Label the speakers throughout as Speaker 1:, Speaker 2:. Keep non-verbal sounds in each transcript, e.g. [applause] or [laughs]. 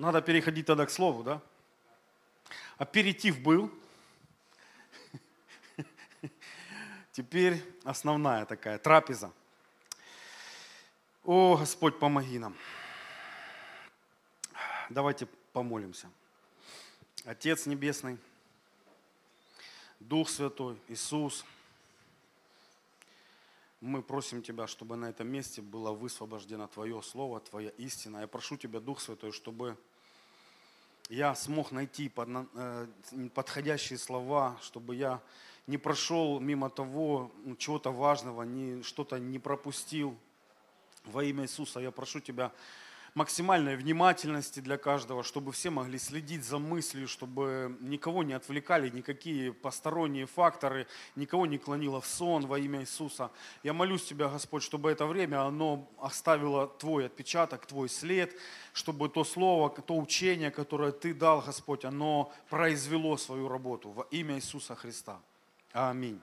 Speaker 1: Надо переходить тогда к слову, да? Аперитив был. [laughs] Теперь основная такая трапеза. О, Господь, помоги нам. Давайте помолимся. Отец Небесный, Дух Святой, Иисус, мы просим Тебя, чтобы на этом месте было высвобождено Твое Слово, Твоя истина. Я прошу Тебя, Дух Святой, чтобы я смог найти э, подходящие слова, чтобы я не прошел мимо того чего-то важного, не, что-то не пропустил. Во имя Иисуса я прошу Тебя, максимальной внимательности для каждого, чтобы все могли следить за мыслью, чтобы никого не отвлекали никакие посторонние факторы, никого не клонило в сон во имя Иисуса. Я молюсь Тебя, Господь, чтобы это время, оно оставило Твой отпечаток, Твой след, чтобы то слово, то учение, которое Ты дал, Господь, оно произвело свою работу во имя Иисуса Христа. Аминь.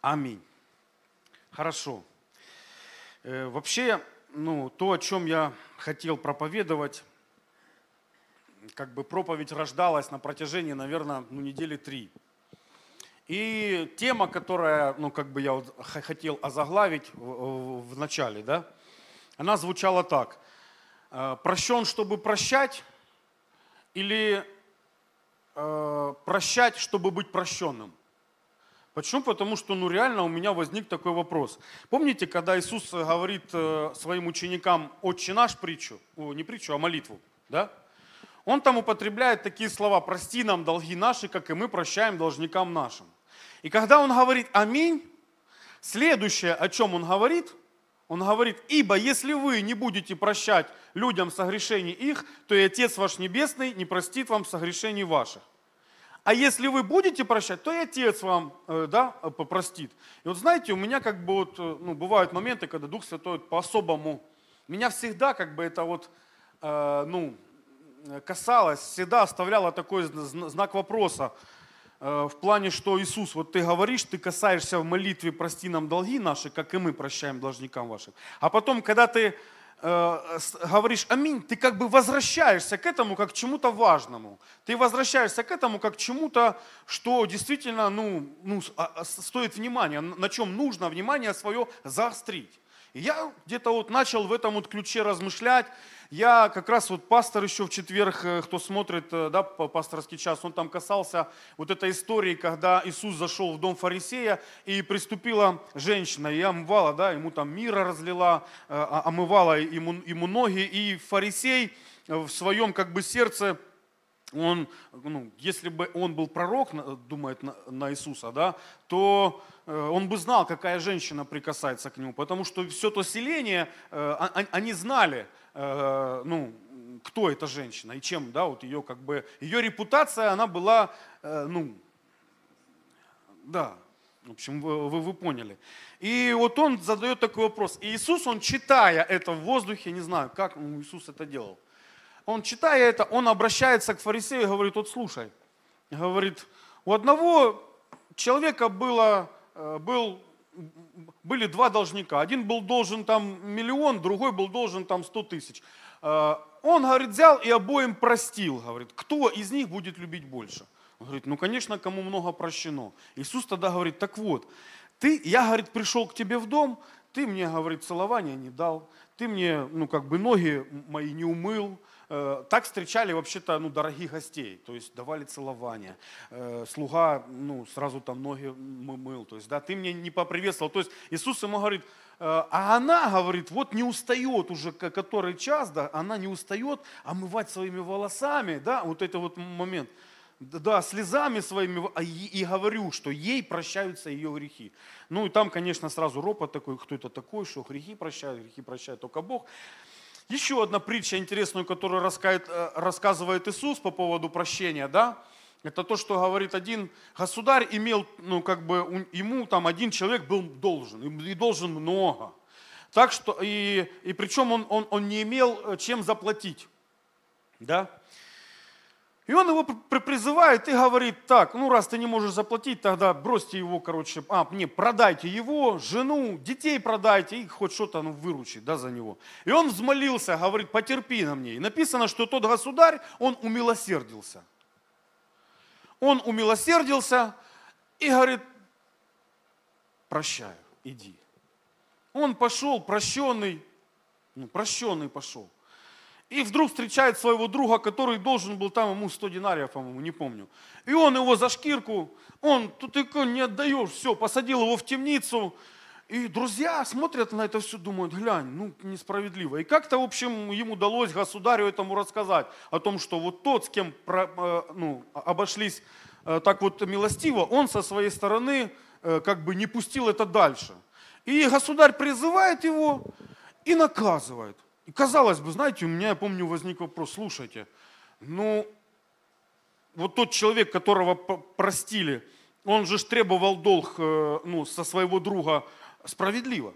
Speaker 1: Аминь. Хорошо. Э, вообще, ну, то, о чем я хотел проповедовать, как бы проповедь рождалась на протяжении, наверное, ну, недели три. И тема, которая, ну, как бы я вот хотел озаглавить в, в начале, да, она звучала так. «Э, Прощен, чтобы прощать, или э, прощать, чтобы быть прощенным? Почему? Потому что ну, реально у меня возник такой вопрос. Помните, когда Иисус говорит э, своим ученикам «Отче наш» притчу, не притчу, а молитву, да? Он там употребляет такие слова «Прости нам долги наши, как и мы прощаем должникам нашим». И когда он говорит «Аминь», следующее, о чем он говорит, он говорит, ибо если вы не будете прощать людям согрешений их, то и Отец ваш Небесный не простит вам согрешений ваших. А если вы будете прощать, то и Отец вам э, да, попростит. И вот знаете, у меня как бы вот, э, ну, бывают моменты, когда Дух Святой по-особому, меня всегда как бы это вот, э, ну, касалось, всегда оставляло такой знак вопроса э, в плане, что Иисус, вот ты говоришь, ты касаешься в молитве «Прости нам долги наши, как и мы прощаем должникам вашим». А потом, когда ты говоришь аминь, ты как бы возвращаешься к этому как к чему-то важному. Ты возвращаешься к этому как к чему-то, что действительно ну, ну, а, а, стоит внимания, на чем нужно внимание свое заострить. И я где-то вот начал в этом вот ключе размышлять. Я как раз вот пастор еще в четверг, э, кто смотрит, э, да, пасторский час, он там касался вот этой истории, когда Иисус зашел в дом фарисея и приступила женщина, и омывала, да, ему там мира разлила, э, а, омывала ему, ему ноги, и фарисей в своем как бы сердце он, ну, если бы он был пророк, думает на, на Иисуса, да, то он бы знал, какая женщина прикасается к нему, потому что все то селение, э, они знали, э, ну, кто эта женщина и чем, да, вот ее как бы, ее репутация, она была, ну, да, в общем, вы, вы, вы поняли. И вот он задает такой вопрос. И Иисус, он читая это в воздухе, не знаю, как Иисус это делал, он читая это, он обращается к фарисею и говорит, вот слушай, говорит, у одного человека было, э, был, были два должника. Один был должен там миллион, другой был должен там сто тысяч. Э, он, говорит, взял и обоим простил. Говорит, кто из них будет любить больше? Он говорит, ну, конечно, кому много прощено. Иисус тогда говорит, так вот, ты, я, говорит, пришел к тебе в дом, ты мне, говорит, целования не дал, ты мне, ну, как бы ноги мои не умыл, Э, так встречали вообще-то ну, дорогих гостей, то есть давали целование. Э, слуга ну, сразу там ноги мыл, то есть да, ты мне не поприветствовал. То есть Иисус ему говорит, э, а она, говорит, вот не устает уже который час, да, она не устает омывать своими волосами, да, вот это вот момент да, слезами своими, а и, говорю, что ей прощаются ее грехи. Ну и там, конечно, сразу ропот такой, кто это такой, что грехи прощают, грехи прощает только Бог. Еще одна притча интересную, которую э, рассказывает Иисус по поводу прощения, да, это то, что говорит один государь имел, ну, как бы, ему там один человек был должен, и должен много. Так что, и, и причем он, он, он не имел э, чем заплатить, да. И он его призывает и говорит, так, ну раз ты не можешь заплатить, тогда бросьте его, короче, а, не, продайте его, жену, детей продайте и хоть что-то ну, выручить, да, за него. И он взмолился, говорит, потерпи на мне. И написано, что тот государь, он умилосердился. Он умилосердился и говорит, прощаю, иди. Он пошел, прощенный, ну, прощенный пошел. И вдруг встречает своего друга, который должен был там ему 100 динариев, по-моему, не помню. И он его за шкирку, он, тут ты не отдаешь, все, посадил его в темницу. И друзья смотрят на это все, думают, глянь, ну несправедливо. И как-то, в общем, ему удалось государю этому рассказать о том, что вот тот, с кем э, ну, обошлись э, так вот милостиво, он со своей стороны э, как бы не пустил это дальше. И государь призывает его и наказывает. Казалось бы, знаете, у меня, я помню, возник вопрос, слушайте, ну, вот тот человек, которого простили, он же требовал долг э, ну, со своего друга справедливо.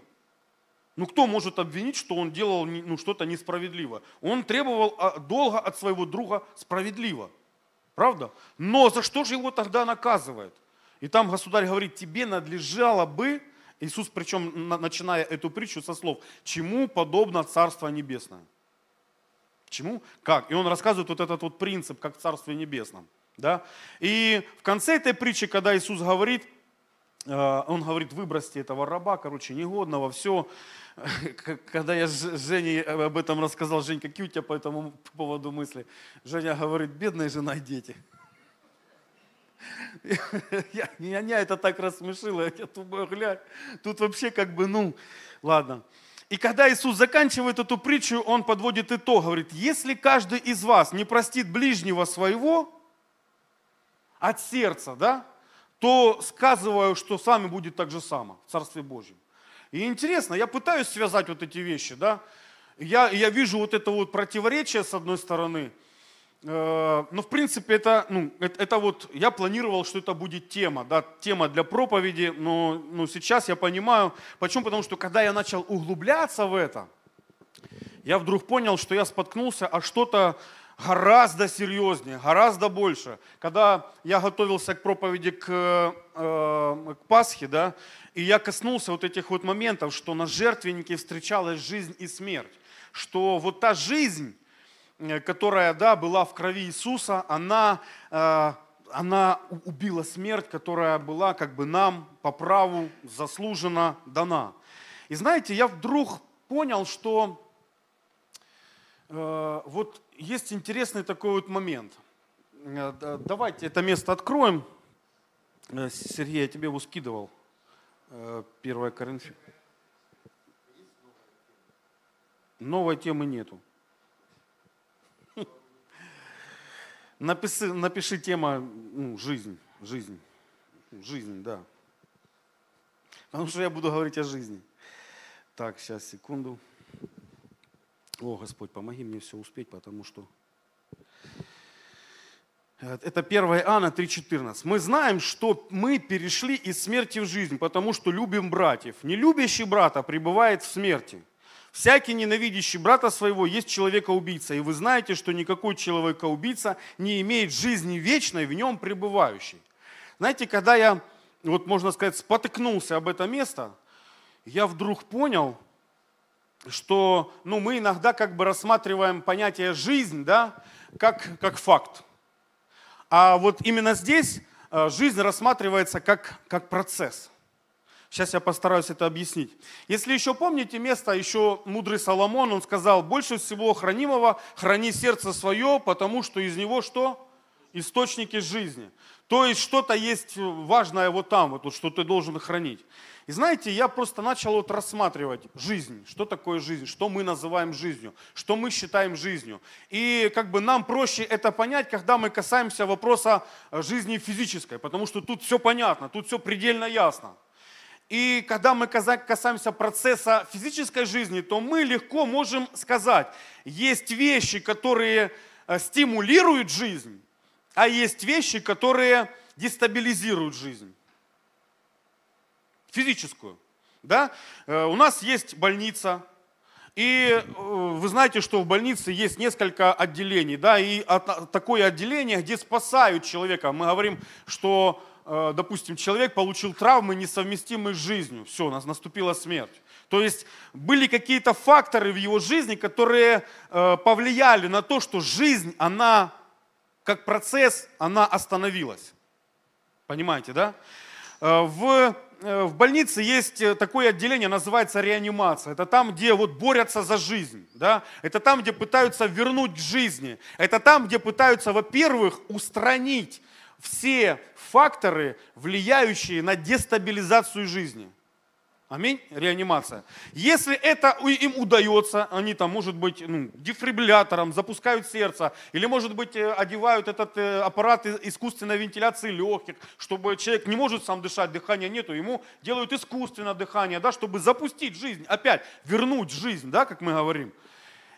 Speaker 1: Ну кто может обвинить, что он делал ну, что-то несправедливо? Он требовал а, долга от своего друга справедливо. Правда? Но за что же его тогда наказывает? И там государь говорит, тебе надлежало бы Иисус, причем начиная эту притчу со слов, чему подобно Царство Небесное? Чему? Как? И он рассказывает вот этот вот принцип, как в Царстве Небесном. Да? И в конце этой притчи, когда Иисус говорит, э, он говорит, выбросьте этого раба, короче, негодного, все. [laughs] Когда я с Женей об этом рассказал, Жень, какие у тебя по этому поводу мысли? Женя говорит, бедная жена и дети. [laughs] Я, меня это так рассмешило, [laughs] я думаю, глянь, тут вообще как бы, ну, ладно. И когда Иисус заканчивает эту притчу, Он подводит итог, говорит, если каждый из вас не простит ближнего своего от сердца, да, то сказываю, что с вами будет так же само в Царстве Божьем. И интересно, я пытаюсь связать вот эти вещи, да, я, я вижу вот это вот противоречие с одной стороны – ну, в принципе, это, ну, это, это вот, я планировал, что это будет тема, да, тема для проповеди, но ну, сейчас я понимаю, почему, потому что когда я начал углубляться в это, я вдруг понял, что я споткнулся о что-то гораздо серьезнее, гораздо больше. Когда я готовился к проповеди к, э, к Пасхе, да, и я коснулся вот этих вот моментов, что на жертвеннике встречалась жизнь и смерть, что вот та жизнь, Э, которая, да, была в крови Иисуса, она, э, она убила смерть, которая была как бы нам по праву заслуженно дана. И знаете, я вдруг понял, что э, вот есть интересный такой вот момент. Давайте это место откроем. Сергей, я тебе его скидывал. 1 Коринфянам. Новой темы нету. Напиши, напиши тема ну, жизнь, жизнь, жизнь, да. Потому что я буду говорить о жизни. Так, сейчас, секунду. О, Господь, помоги мне все успеть, потому что... Это 1 Иоанна 3,14. Мы знаем, что мы перешли из смерти в жизнь, потому что любим братьев. Не любящий брата пребывает в смерти. Всякий ненавидящий брата своего есть человека-убийца, и вы знаете, что никакой человека-убийца не имеет жизни вечной в нем пребывающей. Знаете, когда я, вот можно сказать, спотыкнулся об это место, я вдруг понял, что ну, мы иногда как бы рассматриваем понятие «жизнь» да, как, как факт. А вот именно здесь э, жизнь рассматривается как, как процесс – Сейчас я постараюсь это объяснить. Если еще помните место, еще мудрый Соломон, он сказал, больше всего хранимого храни сердце свое, потому что из него что? Источники жизни. То есть что-то есть важное вот там, вот, что ты должен хранить. И знаете, я просто начал вот рассматривать жизнь, что такое жизнь, что мы называем жизнью, что мы считаем жизнью. И как бы нам проще это понять, когда мы касаемся вопроса жизни физической, потому что тут все понятно, тут все предельно ясно. И когда мы касаемся процесса физической жизни, то мы легко можем сказать, есть вещи, которые э, стимулируют жизнь, а есть вещи, которые дестабилизируют жизнь. Физическую. Да? Э, у нас есть больница, И э, вы знаете, что в больнице есть несколько отделений, да, и такое отделение, где спасают человека. Мы говорим, что, допустим, человек получил травмы, несовместимые с жизнью. Все, у нас наступила смерть. То есть были какие-то факторы в его жизни, которые э, повлияли на то, что жизнь, она как процесс, она остановилась. Понимаете, да? В Э, в больнице есть э, такое отделение, называется реанимация. Это там, где вот борются за жизнь. Да? Это там, где пытаются вернуть к жизни. Это там, где пытаются, во-первых, устранить все факторы, влияющие на дестабилизацию жизни. Аминь. Реанимация. Если это им удается, они там, может быть, ну, дефибриллятором запускают сердце, или, может быть, э, одевают этот э, аппарат искусственной вентиляции легких, чтобы человек не может сам дышать, дыхания нету, ему делают искусственное дыхание, да, чтобы запустить жизнь, опять вернуть жизнь, да, как мы говорим.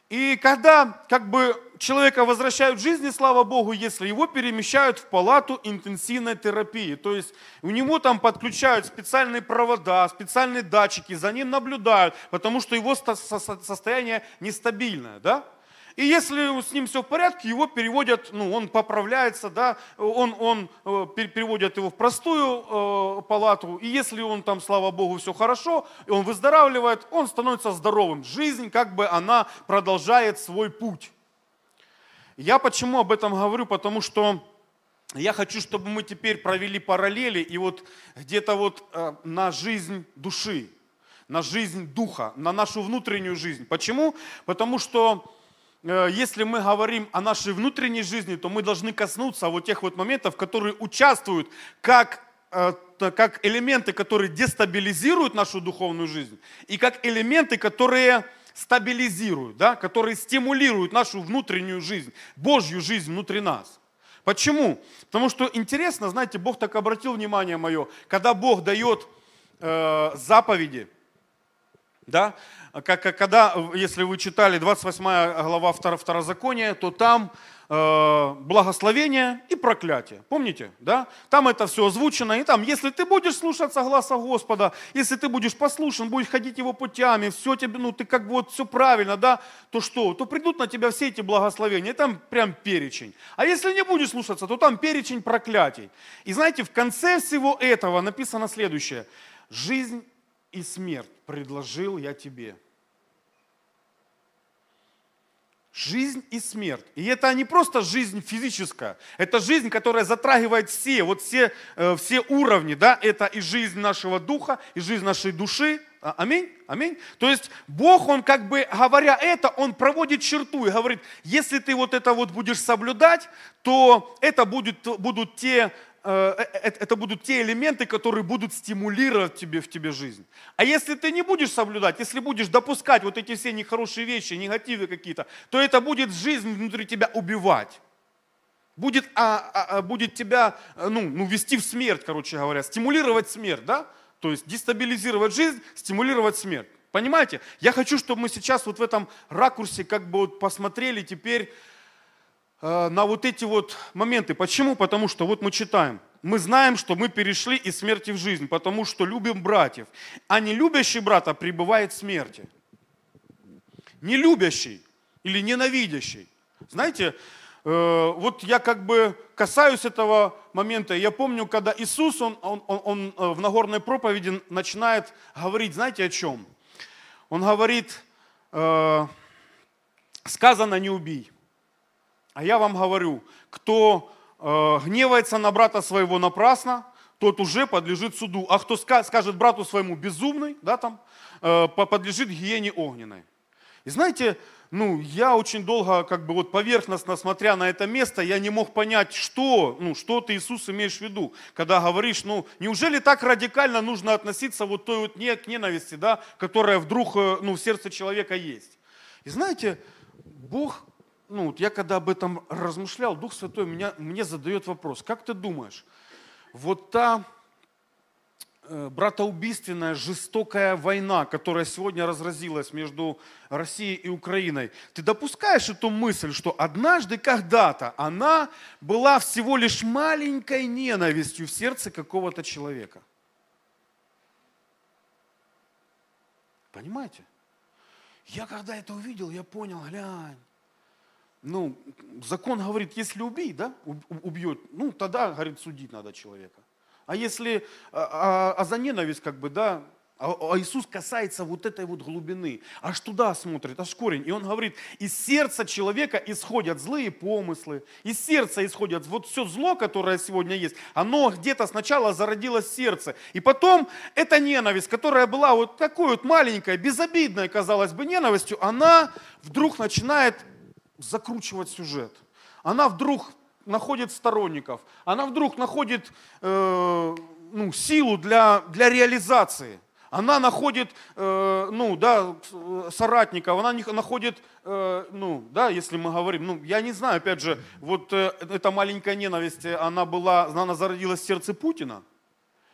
Speaker 1: И когда как бы человека возвращают в жизни, слава Богу, если его перемещают в палату интенсивной терапии. То есть у него там подключают специальные провода, специальные датчики, за ним наблюдают, потому что его состояние нестабильное. Да? И если с ним все в порядке, его переводят, ну, он поправляется, да, он, он э, переводят его в простую э, палату. И если он там, слава Богу, все хорошо, и он выздоравливает, он становится здоровым. Жизнь, как бы, она продолжает свой путь. Я почему об этом говорю? Потому что я хочу, чтобы мы теперь провели параллели и вот где-то вот э, на жизнь души, на жизнь духа, на нашу внутреннюю жизнь. Почему? Потому что если мы говорим о нашей внутренней жизни, то мы должны коснуться вот тех вот моментов, которые участвуют как, э, как элементы, которые дестабилизируют нашу духовную жизнь, и как элементы, которые стабилизируют, да, которые стимулируют нашу внутреннюю жизнь, Божью жизнь внутри нас. Почему? Потому что интересно, знаете, Бог так обратил внимание мое, когда Бог дает э, заповеди, да, как, когда, если вы читали 28 глава Второзакония, то там э, благословение и проклятие. Помните? Да? Там это все озвучено. И там, если ты будешь слушаться гласа Господа, если ты будешь послушан, будешь ходить его путями, все тебе, ну ты как бы вот все правильно, да, то что? То придут на тебя все эти благословения. И там прям перечень. А если не будешь слушаться, то там перечень проклятий. И знаете, в конце всего этого написано следующее. Жизнь и смерть предложил я тебе – Жизнь и смерть. И это не просто жизнь физическая, это жизнь, которая затрагивает все, вот все, э, все уровни, да, это и жизнь нашего духа, и жизнь нашей души. А, аминь, аминь. То есть Бог, Он как бы, говоря это, Он проводит черту и говорит, если ты вот это вот будешь соблюдать, то это будет, будут те это будут те элементы, которые будут стимулировать тебе, в тебе жизнь. А если ты не будешь соблюдать, если будешь допускать вот эти все нехорошие вещи, негативы какие-то, то это будет жизнь внутри тебя убивать. Будет, а, а, а, будет тебя ну, ну, вести в смерть, короче говоря, стимулировать смерть, да? То есть дестабилизировать жизнь, стимулировать смерть. Понимаете? Я хочу, чтобы мы сейчас вот в этом ракурсе как бы вот посмотрели теперь Э, на вот эти вот моменты. Почему? Потому что вот мы читаем. Мы знаем, что мы перешли из смерти в жизнь, потому что любим братьев. А не любящий брата пребывает в смерти. Не любящий или ненавидящий. Знаете, э, вот я как бы касаюсь этого момента. Я помню, когда Иисус, он, он, он, он э, в Нагорной проповеди начинает говорить, знаете о чем? Он говорит, сказано не убий. А я вам говорю, кто э, гневается на брата своего напрасно, тот уже подлежит суду. А кто скажет брату своему безумный, да, там, э, подлежит гиене огненной. И знаете, ну, я очень долго, как бы вот поверхностно смотря на это место, я не мог понять, что, ну, что ты, Иисус, имеешь в виду, когда говоришь, ну, неужели так радикально нужно относиться вот той вот не, к ненависти, да, которая вдруг, э, ну, в сердце человека есть. И знаете, Бог ну, вот я когда об этом размышлял, Дух Святой меня, мне задает вопрос, как ты думаешь, вот та э, братоубийственная, жестокая война, которая сегодня разразилась между Россией и Украиной, ты допускаешь эту мысль, что однажды, когда-то она была всего лишь маленькой ненавистью в сердце какого-то человека? Понимаете? Я когда это увидел, я понял, глянь. Ну, закон говорит, если убей, да, убьет, ну, тогда, говорит, судить надо человека. А если, а, а, а за ненависть, как бы, да, а, а Иисус касается вот этой вот глубины, аж туда смотрит, аж корень. И он говорит, из сердца человека исходят злые помыслы, из сердца исходят вот все зло, которое сегодня есть, оно где-то сначала зародилось в сердце. И потом эта ненависть, которая была вот такой вот маленькой, безобидной, казалось бы, ненавистью, она вдруг начинает закручивать сюжет. Она вдруг находит сторонников, она вдруг находит э, ну, силу для, для реализации – она находит, э, ну, да, соратников, она находит, э, ну, да, если мы говорим, ну, я не знаю, опять же, вот э, эта маленькая ненависть, она была, она зародилась в сердце Путина,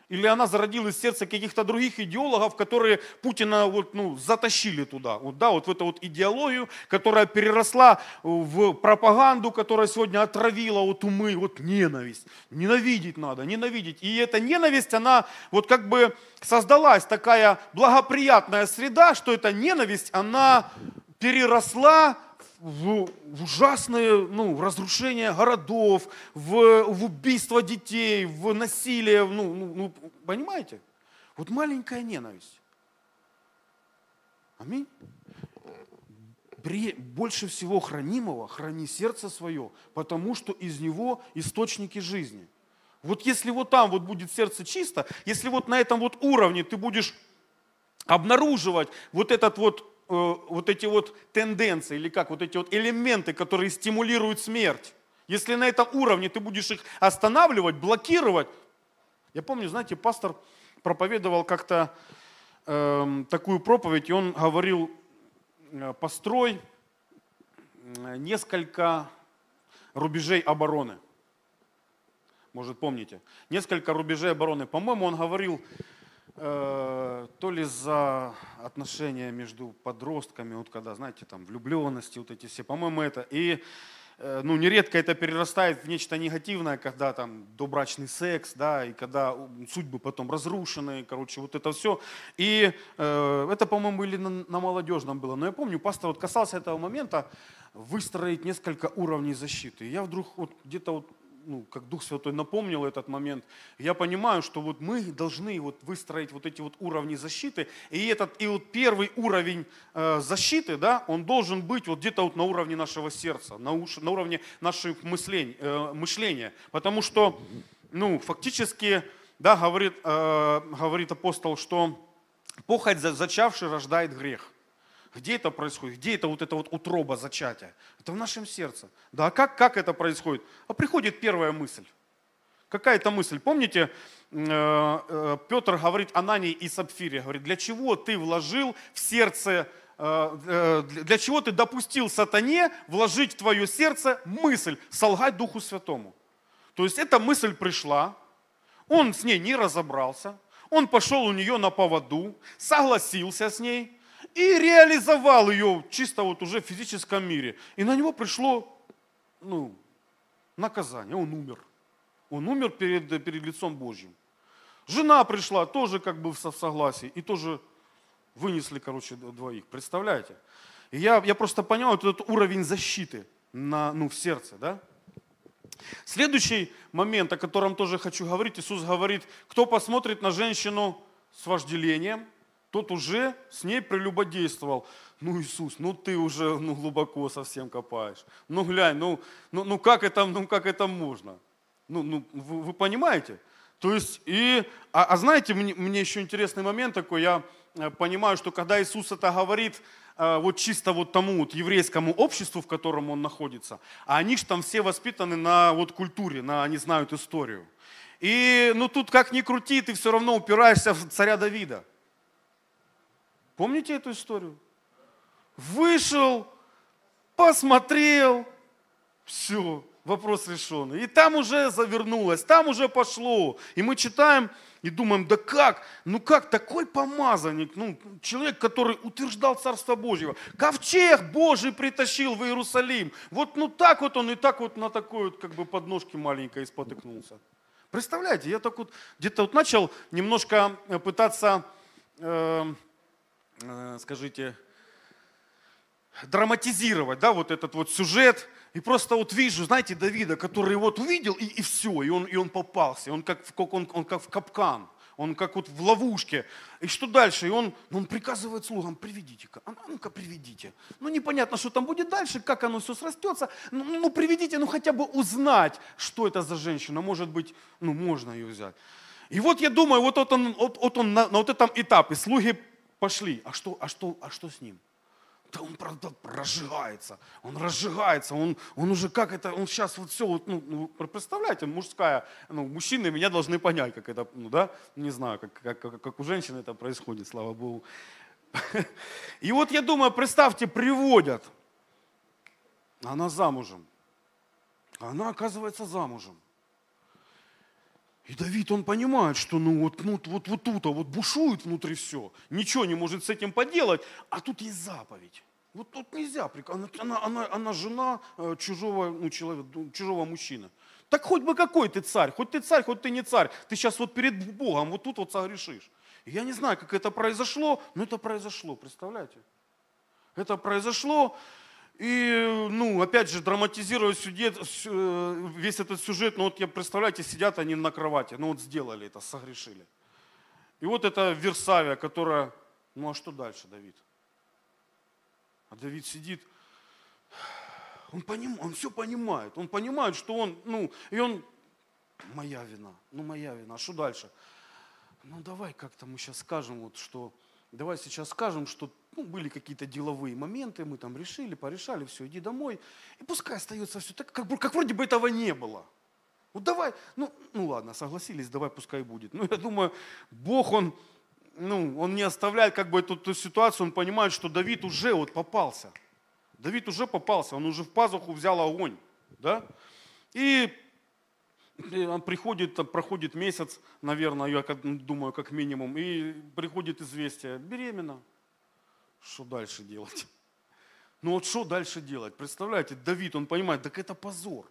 Speaker 1: или она зародилась в сердце каких-то других идеологов, которые Путина вот, ну, затащили туда, вот, да, вот в эту вот идеологию, которая переросла в пропаганду, которая сегодня отравила вот умы, вот ненависть. Ненавидеть надо, ненавидеть. И эта ненависть, она вот как бы создалась такая благоприятная среда, что эта ненависть, она переросла в, ужасные ну, разрушение городов, в, в убийство детей, в насилие. Ну, ну, ну, понимаете? Вот маленькая ненависть. Аминь. Больше всего хранимого храни сердце свое, потому что из него источники жизни. Вот если вот там вот будет сердце чисто, если вот на этом вот уровне ты будешь обнаруживать вот этот вот Э, вот эти вот тенденции, или как, вот эти вот элементы, которые стимулируют смерть. Если на этом уровне ты будешь их останавливать, блокировать. Я помню, знаете, пастор проповедовал как-то э, такую проповедь, и он говорил, э, построй э, несколько рубежей обороны. Может, помните? Несколько рубежей обороны. По-моему, он говорил, то ли за отношения между подростками, вот когда, знаете, там влюбленности, вот эти все, по-моему, это. И э, ну, нередко это перерастает в нечто негативное, когда там добрачный секс, да, и когда судьбы потом разрушены, короче, вот это все. И э, это, по-моему, или на, на молодежном было. Но я помню, пастор вот касался этого момента, выстроить несколько уровней защиты. И я вдруг вот где-то вот ну, как Дух Святой напомнил этот момент, я понимаю, что вот мы должны вот выстроить вот эти вот уровни защиты, и этот и вот первый уровень э, защиты, да, он должен быть вот где-то вот на уровне нашего сердца, на, уш, на уровне наших мыслений, э, мышления, потому что, ну, фактически, да, говорит, э, говорит апостол, что похоть зачавший рождает грех. Где это происходит? Где это вот эта вот утроба зачатия? Это в нашем сердце. Да, а как, как это происходит? А приходит первая мысль. Какая это мысль? Помните, э, э, Петр говорит Анании и Сапфире, говорит, для чего ты вложил в сердце, э, для чего ты допустил сатане вложить в твое сердце мысль солгать Духу Святому? То есть эта мысль пришла, он с ней не разобрался, он пошел у нее на поводу, согласился с ней, и реализовал ее чисто вот уже в физическом мире. И на него пришло ну, наказание, он умер. Он умер перед, перед лицом Божьим. Жена пришла тоже как бы в согласии и тоже вынесли, короче, двоих. Представляете? И я, я просто понял вот этот уровень защиты на, ну, в сердце, да? Следующий момент, о котором тоже хочу говорить, Иисус говорит, кто посмотрит на женщину с вожделением, тот уже с ней прелюбодействовал. Ну, Иисус, ну ты уже ну, глубоко совсем копаешь. Ну, глянь, ну, ну, ну, как, это, ну как это можно? Ну, ну вы, вы понимаете? То есть, и, а, а знаете, мне, мне еще интересный момент такой, я э, понимаю, что когда Иисус это говорит, э, вот чисто вот тому вот еврейскому обществу, в котором он находится, а они же там все воспитаны на вот культуре, на, они знают историю. И ну тут как ни крути, ты все равно упираешься в царя Давида. Помните эту историю? Вышел, посмотрел, все, вопрос решен. И там уже завернулось, там уже пошло. И мы читаем и думаем, да как, ну как такой помазанник, ну человек, который утверждал Царство Божьего, ковчег Божий притащил в Иерусалим. Вот ну так вот он и так вот на такой вот как бы подножке маленькой спотыкнулся. Представляете, я так вот где-то вот начал немножко пытаться... Э, Э, скажите, драматизировать, да, вот этот вот сюжет. И просто вот вижу, знаете, Давида, который вот увидел, и, и все, и он, и он попался, он как, как, он, он как в капкан, он как вот в ловушке. И что дальше? И он, ну, он приказывает слугам, приведите-ка, а ну-ка приведите. Ну непонятно, что там будет дальше, как оно все срастется. Ну, ну приведите, ну хотя бы узнать, что это за женщина. Может быть, ну можно ее взять. И вот я думаю, вот, вот он, вот, вот он на, на вот этом этапе, слуги пошли, а что, а что, а что с ним? Да он правда разжигается, он разжигается, он, он уже как это, он сейчас вот все, вот, ну, ну представляете, мужская, ну, мужчины меня должны понять, как это, ну да, не знаю, как, как, как, как у женщин это происходит, слава Богу. И вот я думаю, представьте, приводят, она замужем, она оказывается замужем. И Давид, он понимает, что ну вот, ну, вот, вот тут, а вот бушует внутри все, ничего не может с этим поделать, а тут есть заповедь. Вот тут нельзя, она, она, она, она жена э, чужого, ну, человека, чужого мужчины. Так хоть бы какой ты царь, хоть ты царь, хоть ты не царь, ты сейчас вот перед Богом вот тут вот согрешишь. Я не знаю, как это произошло, но это произошло, представляете? Это произошло, и, ну, опять же, драматизируя сюжет, э, весь этот сюжет, ну вот я, представляете, сидят они на кровати, ну вот сделали это, согрешили. И вот это Версавия, которая, ну а что дальше, Давид? А Давид сидит, он, поним, он все понимает, он понимает, что он, ну, и он, моя вина, ну моя вина, а что дальше? Ну давай как-то мы сейчас скажем, вот что, давай сейчас скажем, что ну, были какие-то деловые моменты, мы там решили, порешали, все, иди домой. И пускай остается все так, как, как вроде бы этого не было. Вот давай, ну, ну ладно, согласились, давай пускай будет. Ну, я думаю, Бог, Он, ну, он не оставляет как бы эту, эту ситуацию, он понимает, что Давид уже вот попался. Давид уже попался, он уже в пазуху взял огонь. Да? И он приходит, проходит месяц, наверное, я думаю, как минимум, и приходит известие, беременна. Что дальше делать? [laughs] Ну вот что дальше делать? Представляете, Давид, он понимает, так это позор.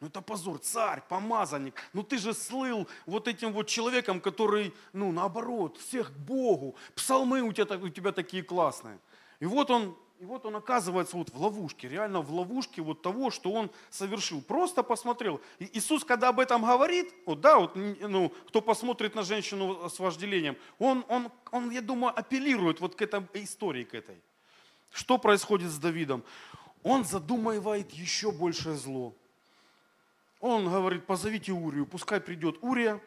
Speaker 1: Ну это позор, царь, помазанник. Ну ты же слыл вот этим вот человеком, который, ну наоборот, всех к Богу. Псалмы у тебя, у тебя такие классные. И вот он и вот он оказывается вот в ловушке, реально в ловушке вот того, что он совершил. Просто посмотрел. И Иисус, когда об этом говорит, вот, да, вот, ну, кто посмотрит на женщину с вожделением, он, он, он, я думаю, апеллирует вот к этой истории, к этой. Что происходит с Давидом? Он задумывает еще большее зло. Он говорит, позовите Урию, пускай придет Урия,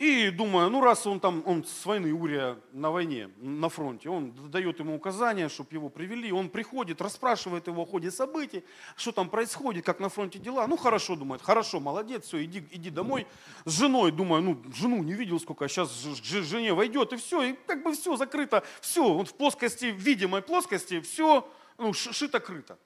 Speaker 1: и думаю, ну раз он там, он с войны, Урия на войне, на фронте, он дает ему указания, чтобы его привели, он приходит, расспрашивает его о ходе событий, что там происходит, как на фронте дела. Ну хорошо, думает, хорошо, молодец, все, иди, иди домой. С женой, думаю, ну жену не видел сколько, сейчас жене войдет, и все, и как бы все закрыто, все, он в плоскости, в видимой плоскости, все, ну, шито-крыто.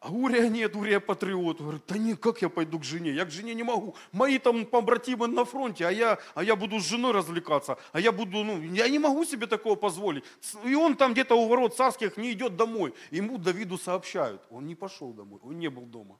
Speaker 1: А Урия нет, Урия патриот. Говорит, да нет, как я пойду к жене? Я к жене не могу. Мои там побратимы на фронте, а я, а я буду с женой развлекаться. А я буду, ну, я не могу себе такого позволить. И он там где-то у ворот царских не идет домой. Ему Давиду сообщают. Он не пошел домой, он не был дома.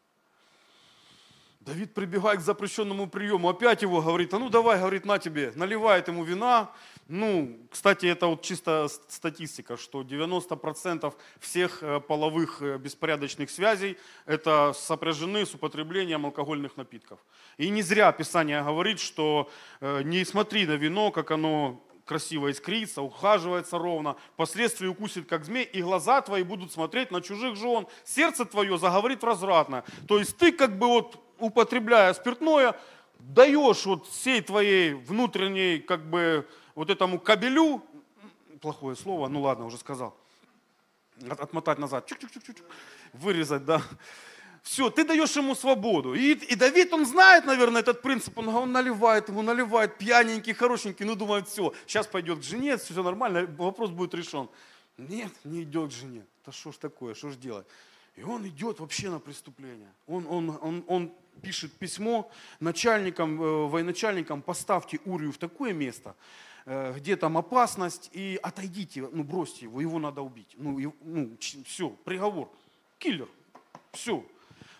Speaker 1: Давид прибегает к запрещенному приему, опять его говорит, а ну давай, говорит, на тебе, наливает ему вина. Ну, кстати, это вот чисто статистика, что 90% всех э, половых э, беспорядочных связей это сопряжены с употреблением алкогольных напитков. И не зря Писание говорит, что э, не смотри на вино, как оно красиво искрится, ухаживается ровно, впоследствии укусит, как змей, и глаза твои будут смотреть на чужих жен, сердце твое заговорит развратно. То есть ты как бы вот употребляя спиртное, даешь вот всей твоей внутренней, как бы, вот этому кабелю, плохое слово, ну ладно, уже сказал, отмотать назад, чук-чук-чук-чук, вырезать, да. Все, ты даешь ему свободу. И, и Давид, он знает, наверное, этот принцип, он, он наливает ему, наливает, пьяненький, хорошенький, ну думает, все, сейчас пойдет к жене, все нормально, вопрос будет решен. Нет, не идет к жене. Да что ж такое, что ж делать? И он идет вообще на преступление. Он, он, он, он пишет письмо начальникам, э, военачальникам, поставьте Урию в такое место, где там опасность, и отойдите, ну бросьте его, его надо убить. Ну, и, ну все, приговор, киллер, все.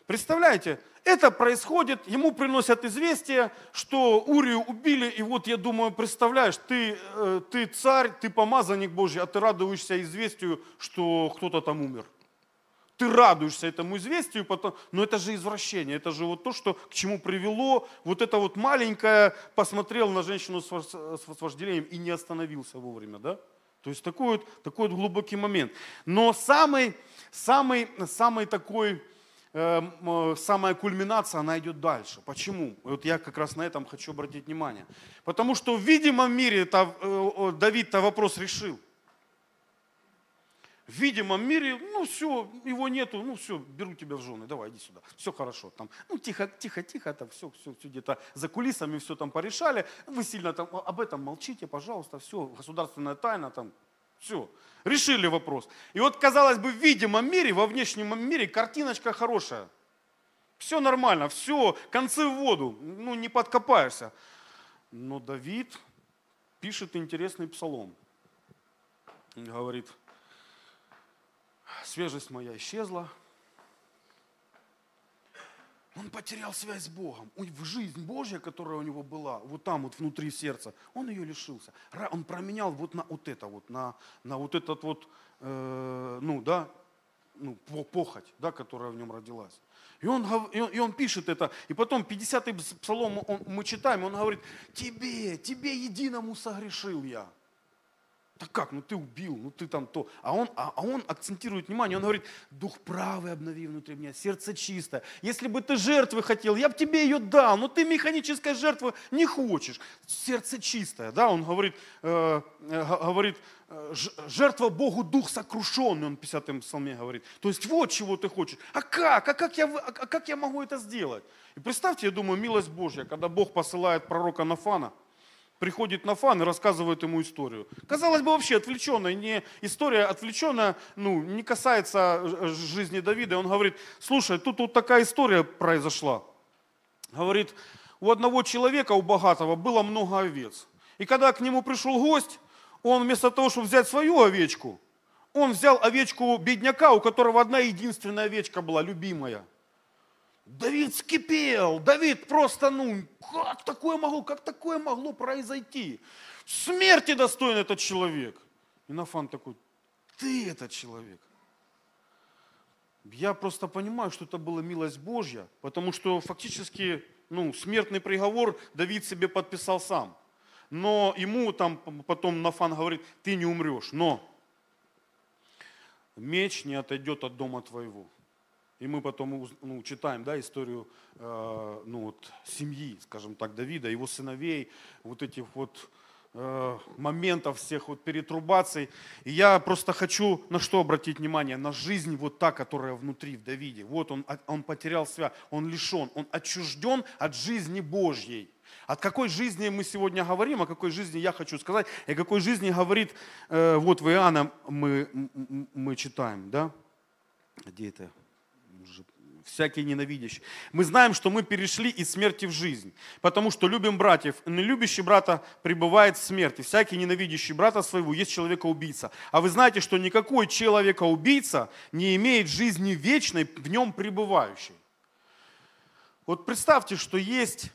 Speaker 1: Представляете, это происходит, ему приносят известие, что Урию убили, и вот я думаю, представляешь, ты, э, ты царь, ты помазанник Божий, а ты радуешься известию, что кто-то там умер. Ты радуешься этому известию, потом, но это же извращение, это же вот то, что к чему привело, вот это вот маленькое, посмотрел на женщину с вожделением и не остановился вовремя, да? То есть такой вот, такой вот глубокий момент. Но самый, самый, самый такой, э, э, самая кульминация, она идет дальше. Почему? Вот я как раз на этом хочу обратить внимание. Потому что в видимом мире э, Давид-то вопрос решил видимом мире, ну все, его нету, ну все, беру тебя в жены, давай, иди сюда, все хорошо. Там, ну тихо, тихо, тихо, это все, все, все где-то за кулисами все там порешали, вы сильно там об этом молчите, пожалуйста, все, государственная тайна там, все, решили вопрос. И вот, казалось бы, в видимом мире, во внешнем мире картиночка хорошая. Все нормально, все, концы в воду, ну не подкопаешься. Но Давид пишет интересный псалом. Говорит, свежесть моя исчезла. Он потерял связь с Богом. В жизнь Божья, которая у него была, вот там вот внутри сердца, он ее лишился. Он променял вот на вот это вот, на, на вот этот вот, э, ну да, ну, похоть, да, которая в нем родилась. И он, и, он, и он пишет это, и потом 50-й псалом он, мы читаем, он говорит, тебе, тебе единому согрешил я. Так как? Ну ты убил, ну ты там то. А он, а, а он акцентирует внимание, он говорит, дух правый обнови внутри меня, сердце чисто. Если бы ты жертвы хотел, я бы тебе ее дал, но ты механической жертвы не хочешь. Сердце чистое, да, он говорит, э, э, говорит э, жертва Богу дух сокрушенный, он в 50-м псалме говорит. То есть вот чего ты хочешь. А как? А как я, а как я могу это сделать? И представьте, я думаю, милость Божья, когда Бог посылает пророка Нафана – приходит на фан и рассказывает ему историю. Казалось бы, вообще отвлеченная, не история отвлеченная, ну, не касается э, жизни Давида. Он говорит, слушай, тут вот такая история произошла. Говорит, у одного человека, у богатого, было много овец. И когда к нему пришел гость, он вместо того, чтобы взять свою овечку, он взял овечку бедняка, у которого одна единственная овечка была, любимая – Давид скипел, Давид просто, ну, как такое могло, как такое могло произойти? Смерти достоин этот человек. И Нафан такой, ты этот человек. Я просто понимаю, что это была милость Божья, потому что фактически, ну, смертный приговор Давид себе подписал сам. Но ему там потом Нафан говорит, ты не умрешь, но меч не отойдет от дома твоего. И мы потом ну, читаем да, историю э, ну, вот, семьи, скажем так, Давида, его сыновей, вот этих вот э, моментов всех вот перетрубаций. И я просто хочу на что обратить внимание? На жизнь вот та, которая внутри в Давиде. Вот он, он потерял связь, он лишен, он отчужден от жизни Божьей. От какой жизни мы сегодня говорим, о какой жизни я хочу сказать, и о какой жизни говорит, э, вот в Иоанна мы, мы читаем, да? Где это? Всякий ненавидящий. Мы знаем, что мы перешли из смерти в жизнь, потому что любим братьев. Не любящий брата пребывает в смерти. Всякий ненавидящий брата своего есть человека-убийца. А вы знаете, что никакой человека-убийца не имеет жизни вечной в нем пребывающей. Вот представьте, что есть,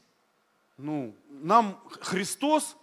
Speaker 1: ну, нам Христос,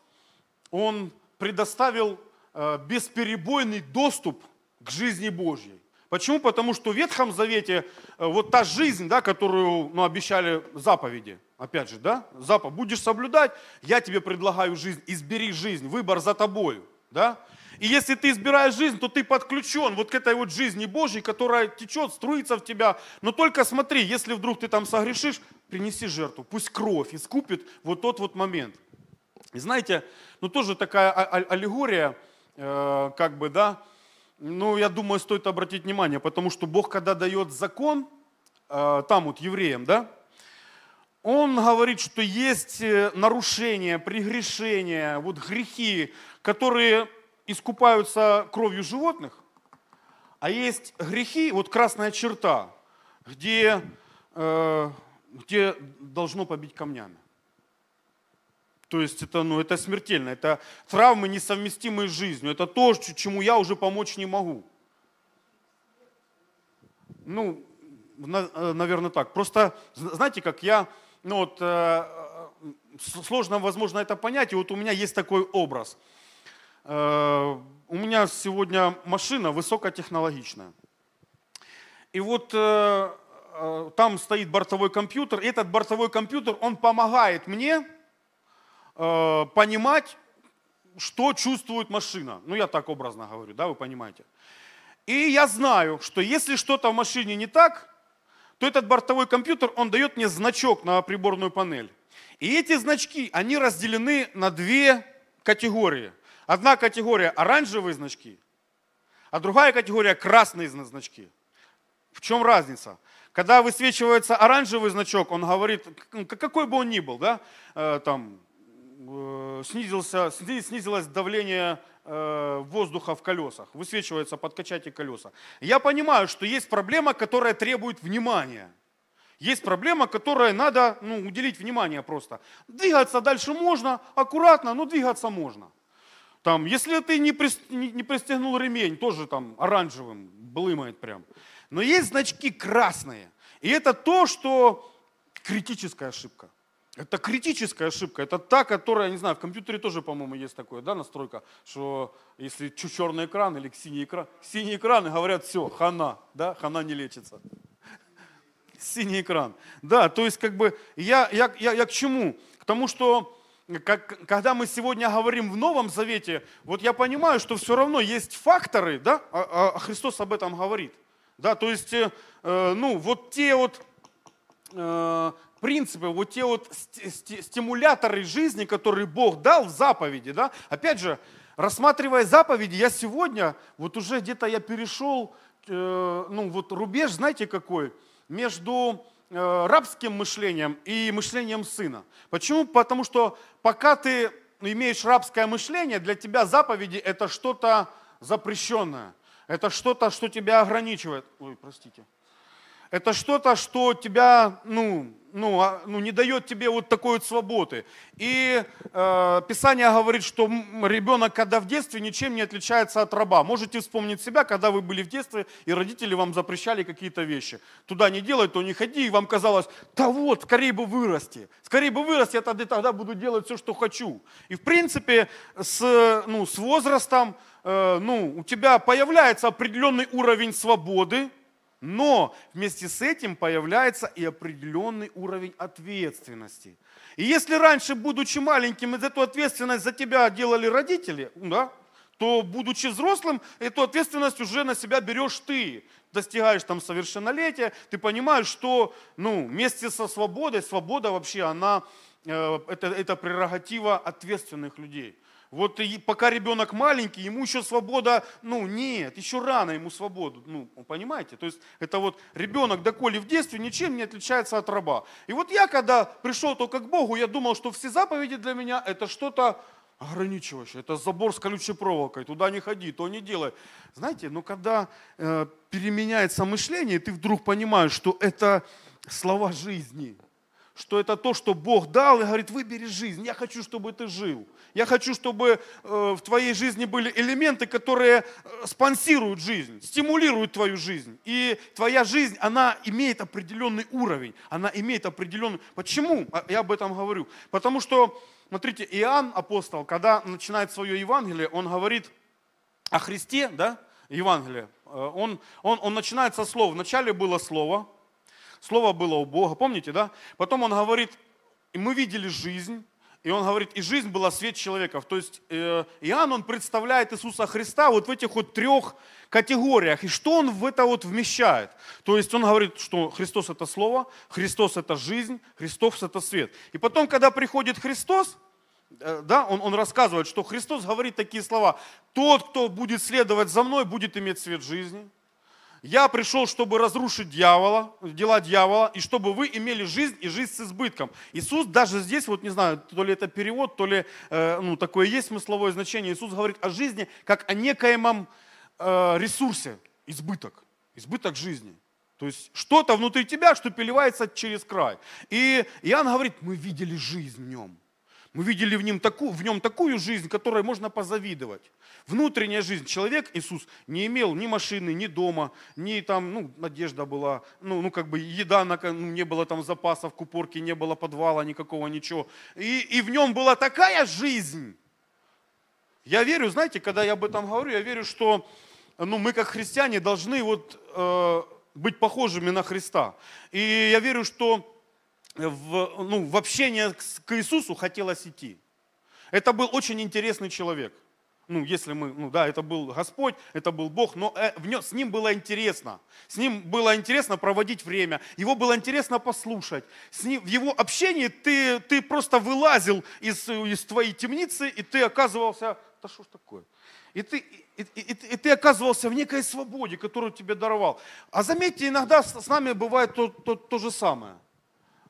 Speaker 1: Он предоставил э, бесперебойный доступ к жизни Божьей. Почему? Потому что в Ветхом Завете э, вот та жизнь, да, которую ну, обещали заповеди, опять же, да, заповедь, будешь соблюдать, я тебе предлагаю жизнь, избери жизнь, выбор за тобою, да. И если ты избираешь жизнь, то ты подключен вот к этой вот жизни Божьей, которая течет, струится в тебя. Но только смотри, если вдруг ты там согрешишь, принеси жертву, пусть кровь искупит вот тот вот момент. И знаете, ну тоже такая а, а, аллегория, э, как бы, да, ну, я думаю, стоит обратить внимание, потому что Бог, когда дает закон, э, там вот евреям, да, он говорит, что есть э, нарушения, прегрешения, вот грехи, которые искупаются кровью животных, а есть грехи, вот красная черта, где, э, где должно побить камнями. То есть это, ну, это смертельно, это травмы, несовместимые с жизнью, это то, чему я уже помочь не могу. Ну, наверное, так. Просто, знаете, как я, ну вот, сложно, возможно, это понять, и вот у меня есть такой образ. У меня сегодня машина высокотехнологичная. И вот там стоит бортовой компьютер, и этот бортовой компьютер, он помогает мне понимать, что чувствует машина. Ну, я так образно говорю, да, вы понимаете. И я знаю, что если что-то в машине не так, то этот бортовой компьютер, он дает мне значок на приборную панель. И эти значки, они разделены на две категории. Одна категория оранжевые значки, а другая категория красные значки. В чем разница? Когда высвечивается оранжевый значок, он говорит, какой бы он ни был, да, э, там, Э, снизился, снизилось давление э, воздуха в колесах, высвечивается подкачать колеса. Я понимаю, что есть проблема, которая требует внимания. Есть проблема, которой надо ну, уделить внимание просто. Двигаться дальше можно, аккуратно, но двигаться можно. Там, если ты не, при, не, не пристегнул ремень, тоже там оранжевым блымает прям. Но есть значки красные. И это то, что критическая ошибка. Это критическая ошибка. Это та, которая, не знаю, в компьютере тоже, по-моему, есть такое, да, настройка, что если черный экран или синий экран, синий экран, и говорят, все, хана, да, хана не лечится. Синий экран. Да, то есть как бы я, я, я, я к чему? К тому, что как, когда мы сегодня говорим в Новом Завете, вот я понимаю, что все равно есть факторы, да, а, а Христос об этом говорит. Да, то есть, э, ну, вот те вот э, принципы, вот те вот стимуляторы жизни, которые Бог дал в заповеди, да, опять же, рассматривая заповеди, я сегодня, вот уже где-то я перешел, э, ну вот рубеж, знаете какой, между э, рабским мышлением и мышлением сына. Почему? Потому что пока ты имеешь рабское мышление, для тебя заповеди это что-то запрещенное, это что-то, что тебя ограничивает. Ой, простите. Это что-то, что тебя, ну, ну, а, ну, не дает тебе вот такой вот свободы. И э, Писание говорит, что ребенок, когда в детстве, ничем не отличается от раба. Можете вспомнить себя, когда вы были в детстве, и родители вам запрещали какие-то вещи. Туда не делай, то не ходи, и вам казалось, да вот, скорее бы вырасти. Скорее бы вырасти, я тогда, тогда буду делать все, что хочу. И в принципе, с, ну, с возрастом, э, ну, у тебя появляется определенный уровень свободы, но вместе с этим появляется и определенный уровень ответственности. И если раньше, будучи маленьким, эту ответственность за тебя делали родители, да, то, будучи взрослым, эту ответственность уже на себя берешь ты. Достигаешь там совершеннолетия, ты понимаешь, что ну, вместе со свободой, свобода вообще, она, э, это, это прерогатива ответственных людей. Вот и пока ребенок маленький, ему еще свобода, ну нет, еще рано ему свободу, ну понимаете? То есть это вот ребенок доколе в детстве ничем не отличается от раба. И вот я когда пришел только к Богу, я думал, что все заповеди для меня это что-то ограничивающее, это забор с колючей проволокой, туда не ходи, то не делай. Знаете, но когда э, переменяется мышление, ты вдруг понимаешь, что это слова жизни – что это то, что Бог дал, и говорит, выбери жизнь, я хочу, чтобы ты жил. Я хочу, чтобы э, в твоей жизни были элементы, которые э, спонсируют жизнь, стимулируют твою жизнь. И твоя жизнь, она имеет определенный уровень, она имеет определенный... Почему я об этом говорю? Потому что, смотрите, Иоанн, апостол, когда начинает свое Евангелие, он говорит о Христе, да, Евангелие, э, он, он, он начинает со слов. Вначале было Слово, Слово было у Бога, помните, да? Потом он говорит, мы видели жизнь, и он говорит, и жизнь была свет человеков. То есть э, Иоанн, он представляет Иисуса Христа вот в этих вот трех категориях. И что он в это вот вмещает? То есть он говорит, что Христос это Слово, Христос это жизнь, Христос это свет. И потом, когда приходит Христос, э, да, он, он рассказывает, что Христос говорит такие слова. Тот, кто будет следовать за мной, будет иметь свет жизни я пришел, чтобы разрушить дьявола, дела дьявола, и чтобы вы имели жизнь и жизнь с избытком. Иисус даже здесь, вот не знаю, то ли это перевод, то ли э, ну, такое есть смысловое значение. Иисус говорит о жизни как о некоемом э, ресурсе, избыток, избыток жизни. То есть что-то внутри тебя, что переливается через край. И Иоанн говорит, мы видели жизнь в нем. Мы видели в нем, такую, в нем такую жизнь, которой можно позавидовать. Внутренняя жизнь. Человек, Иисус, не имел ни машины, ни дома, ни там, ну, надежда была, ну, ну как бы еда, на, ну, не было там запасов, купорки, не было подвала никакого, ничего. И, и в нем была такая жизнь. Я верю, знаете, когда я об этом говорю, я верю, что ну, мы как христиане должны вот, э, быть похожими на Христа. И я верю, что в, ну, в общение к Иисусу хотелось идти. Это был очень интересный человек. Ну, если мы, ну да, это был Господь, это был Бог, но э, в нем, с ним было интересно. С ним было интересно проводить время, его было интересно послушать. С ним, в его общении ты, ты просто вылазил из, из твоей темницы, и ты оказывался, да что ж такое? И ты, и, и, и, и ты оказывался в некой свободе, которую тебе даровал. А заметьте, иногда с, с нами бывает то, то, то же самое –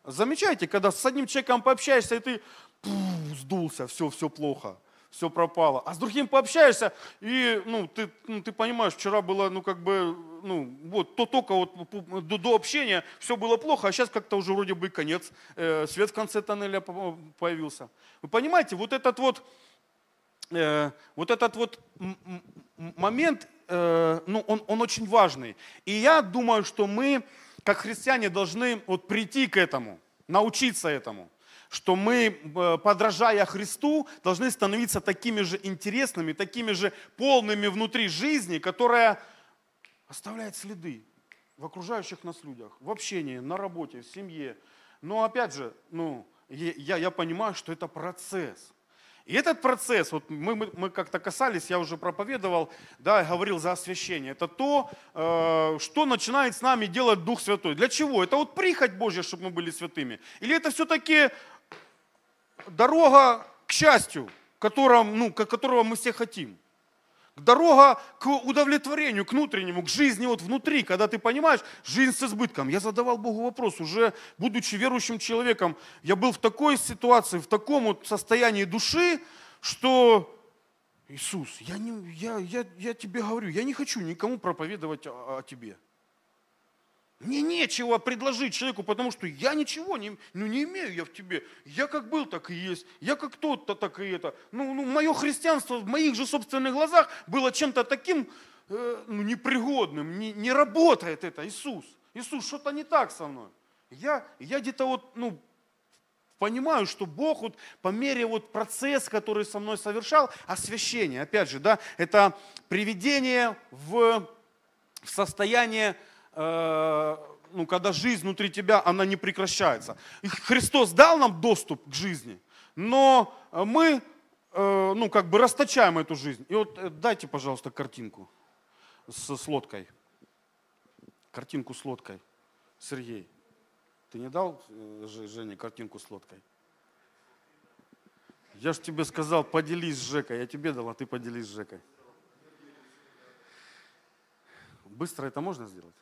Speaker 1: Замечаете, когда с одним человеком пообщаешься, и ты пух, сдулся, все, все плохо, все пропало. А с другим пообщаешься, и ну, ты, ну, ты понимаешь, вчера было, ну, как бы, ну, вот, то только вот до, до общения все было плохо, а сейчас как-то уже вроде бы конец, э, свет в конце тоннеля появился. Вы понимаете, вот этот вот, э, вот этот вот момент, э, ну, он, он очень важный. И я думаю, что мы как христиане должны вот прийти к этому, научиться этому, что мы, э, подражая Христу, должны становиться такими же интересными, такими же полными внутри жизни, которая оставляет следы в окружающих нас людях, в общении, на работе, в семье. Но опять же, ну, я, я понимаю, что это процесс – и этот процесс, вот мы, мы, мы как-то касались, я уже проповедовал, да, говорил за освящение. Это то, э, что начинает с нами делать Дух Святой. Для чего? Это вот прихоть Божья, чтобы мы были святыми? Или это все-таки дорога к счастью, которым, ну, которого мы все хотим? Дорога к удовлетворению, к внутреннему, к жизни вот внутри, когда ты понимаешь, жизнь с избытком. Я задавал Богу вопрос, уже будучи верующим человеком, я был в такой ситуации, в таком вот состоянии души, что Иисус, я, не, я, я, я тебе говорю, я не хочу никому проповедовать о, о тебе. Мне нечего предложить человеку, потому что я ничего не, ну, не имею я в тебе. Я как был, так и есть. Я как тот-то, так и это. Ну, ну, мое христианство в моих же собственных глазах было чем-то таким э, ну, непригодным. Не, не работает это, Иисус. Иисус, что-то не так со мной. Я, я где-то вот, ну, понимаю, что Бог вот по мере вот процесс, который со мной совершал, освящение, опять же, да, это приведение в, в состояние Э, ну, когда жизнь внутри тебя, она не прекращается. И Христос дал нам доступ к жизни, но мы, э, ну, как бы расточаем эту жизнь. И вот э, дайте, пожалуйста, картинку с, с лодкой. Картинку с лодкой. Сергей, ты не дал Жене картинку с лодкой? Я же тебе сказал, поделись с Жекой. Я тебе дал, а ты поделись с Жекой. Быстро это можно сделать?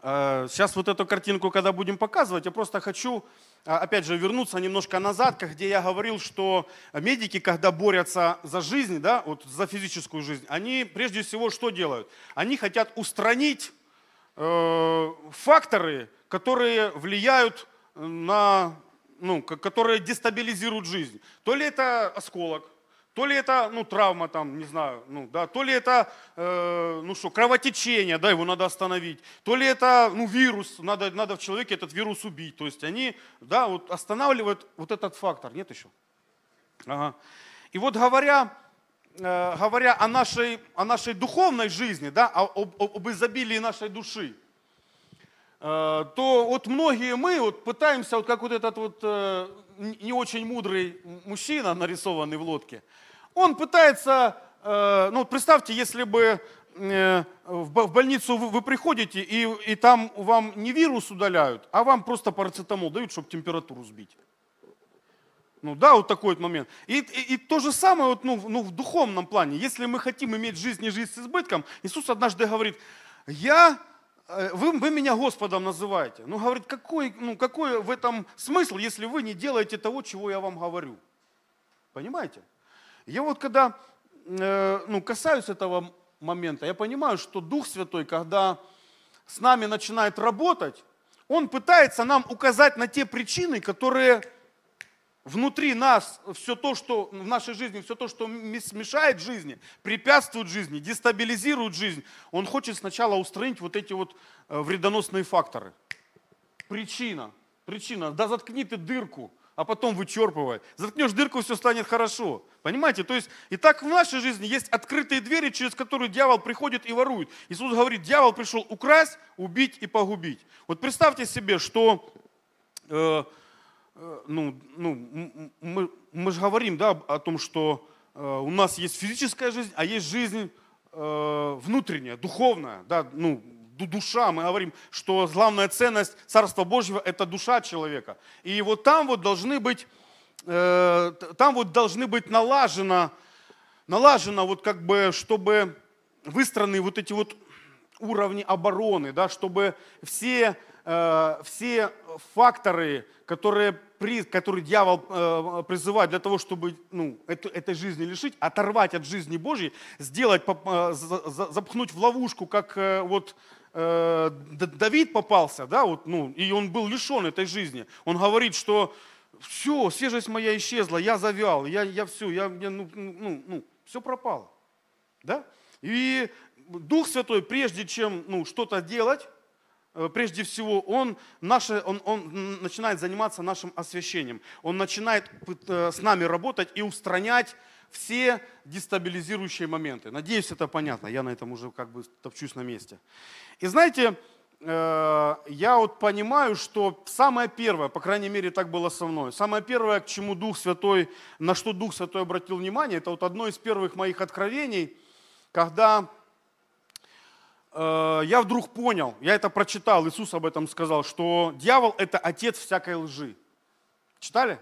Speaker 1: Сейчас вот эту картинку, когда будем показывать, я просто хочу, э, опять же, вернуться немножко назад, где я говорил, что медики, когда борются за жизнь, да, вот за физическую жизнь, они прежде всего что делают? Они хотят устранить э, факторы, которые влияют на, ну, которые дестабилизируют жизнь. То ли это осколок, то ли это, ну, травма там, не знаю, ну, да, то ли это, э, ну что, кровотечение, да, его надо остановить, то ли это, ну, вирус, надо, надо в человеке этот вирус убить. То есть они, да, вот останавливают вот этот фактор. Нет еще? Ага. И вот говоря, э, говоря о, нашей, о нашей духовной жизни, да, об, об изобилии нашей души, э, то вот многие мы вот пытаемся, вот как вот этот вот э, не очень мудрый мужчина, нарисованный в лодке, он пытается, э, ну представьте, если бы э, в больницу вы приходите, и, и там вам не вирус удаляют, а вам просто парацетамол дают, чтобы температуру сбить. Ну да, вот такой вот момент. И, и, и то же самое вот, ну, ну, в духовном плане. Если мы хотим иметь жизнь и жизнь с избытком, Иисус однажды говорит, я, э, вы, вы меня Господом называете. Ну, говорит, какой, ну, какой в этом смысл, если вы не делаете того, чего я вам говорю? Понимаете? Я вот когда э, ну, касаюсь этого момента, я понимаю, что Дух Святой, когда с нами начинает работать, он пытается нам указать на те причины, которые внутри нас, все то, что в нашей жизни, все то, что смешает жизни, препятствует жизни, дестабилизирует жизнь, он хочет сначала устранить вот эти вот э, вредоносные факторы. Причина, причина, да заткни ты дырку, а потом вычерпывай. Заткнешь дырку, все станет хорошо. Понимаете? То есть, и так в нашей жизни есть открытые двери, через которые дьявол приходит и ворует. Иисус говорит, дьявол пришел украсть, убить и погубить. Вот представьте себе, что э, э, ну, ну, мы, мы же говорим да, о том, что э, у нас есть физическая жизнь, а есть жизнь э, внутренняя, духовная, да, ну, душа, мы говорим, что главная ценность Царства Божьего – это душа человека. И вот там вот должны быть, э, там вот должны быть налажено, налажено вот как бы, чтобы выстроены вот эти вот уровни обороны, да, чтобы все, э, все факторы, которые, при, которые дьявол э, призывает для того, чтобы ну, эту, этой жизни лишить, оторвать от жизни Божьей, сделать, э, запхнуть в ловушку, как э, вот э, Давид попался, да, вот, ну, и он был лишен этой жизни. Он говорит, что все, свежесть моя исчезла, я завял, я, я все, я, я ну, ну, ну, все пропало. Да? И Дух Святой, прежде чем ну, что-то делать, э, прежде всего, он, наше, он, он начинает заниматься нашим освящением. Он начинает э, с нами работать и устранять все дестабилизирующие моменты. Надеюсь, это понятно. Я на этом уже как бы топчусь на месте. И знаете, э, я вот понимаю, что самое первое, по крайней мере так было со мной, самое первое, к чему Дух Святой, на что Дух Святой обратил внимание, это вот одно из первых моих откровений, когда э, я вдруг понял, я это прочитал, Иисус об этом сказал, что дьявол – это отец всякой лжи. Читали?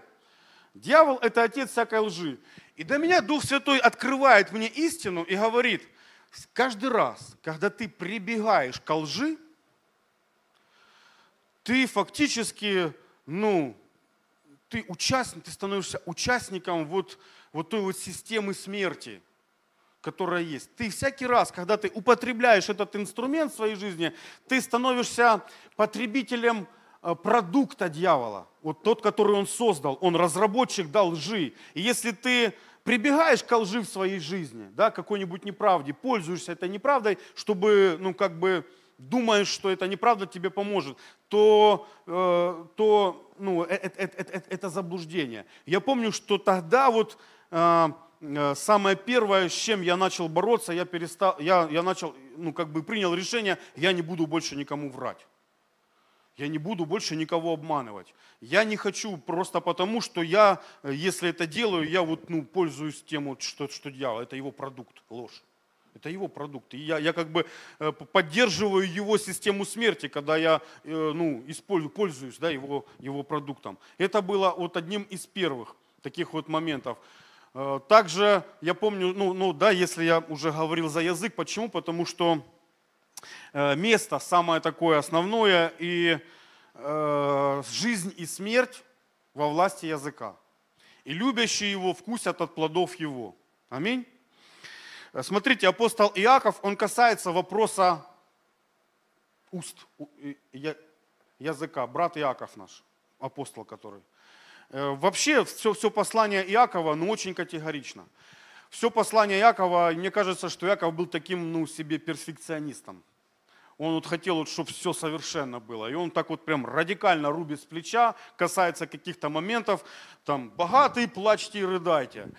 Speaker 1: Дьявол – это отец всякой лжи. И до меня Дух Святой открывает мне истину и говорит, каждый раз, когда ты прибегаешь к лжи, ты фактически, ну, ты участник, ты становишься участником вот, вот той вот системы смерти, которая есть. Ты всякий раз, когда ты употребляешь этот инструмент в своей жизни, ты становишься потребителем продукта дьявола. Вот тот, который он создал, он разработчик дал лжи. И если ты прибегаешь к лжи в своей жизни, да, какой-нибудь неправде, пользуешься этой неправдой, чтобы, ну, как бы, думаешь, что это неправда тебе поможет, то, э, то ну, это, это, это, это заблуждение. Я помню, что тогда вот э, э, самое первое, с чем я начал бороться, я, перестал, я, я начал, ну, как бы принял решение, я не буду больше никому врать. Я не буду больше никого обманывать. Я не хочу просто потому, что я, э, если это делаю, я вот, ну, пользуюсь тем, что, что делал. Это его продукт, ложь. Это его продукт. И я, я как бы э, поддерживаю его систему смерти, когда я э, ну, использую, пользуюсь да, его, его продуктом. Это было вот одним из первых таких вот моментов. Также я помню, ну, ну да, если я уже говорил за язык, почему? Потому что место самое такое основное, и э, жизнь и смерть во власти языка. И любящие его вкусят от плодов его. Аминь. Э, смотрите, апостол Иаков, он касается вопроса уст, языка. Брат Иаков наш, апостол который. Вообще, все, все послание Иакова, ну, очень категорично. Все послание Иакова, мне кажется, что Иаков был таким, ну, себе перфекционистом. Он вот хотел, вот, чтобы все совершенно было. И он так вот прям радикально рубит с плеча, касается каких-то моментов. Там, богатые, плачьте и рыдайте.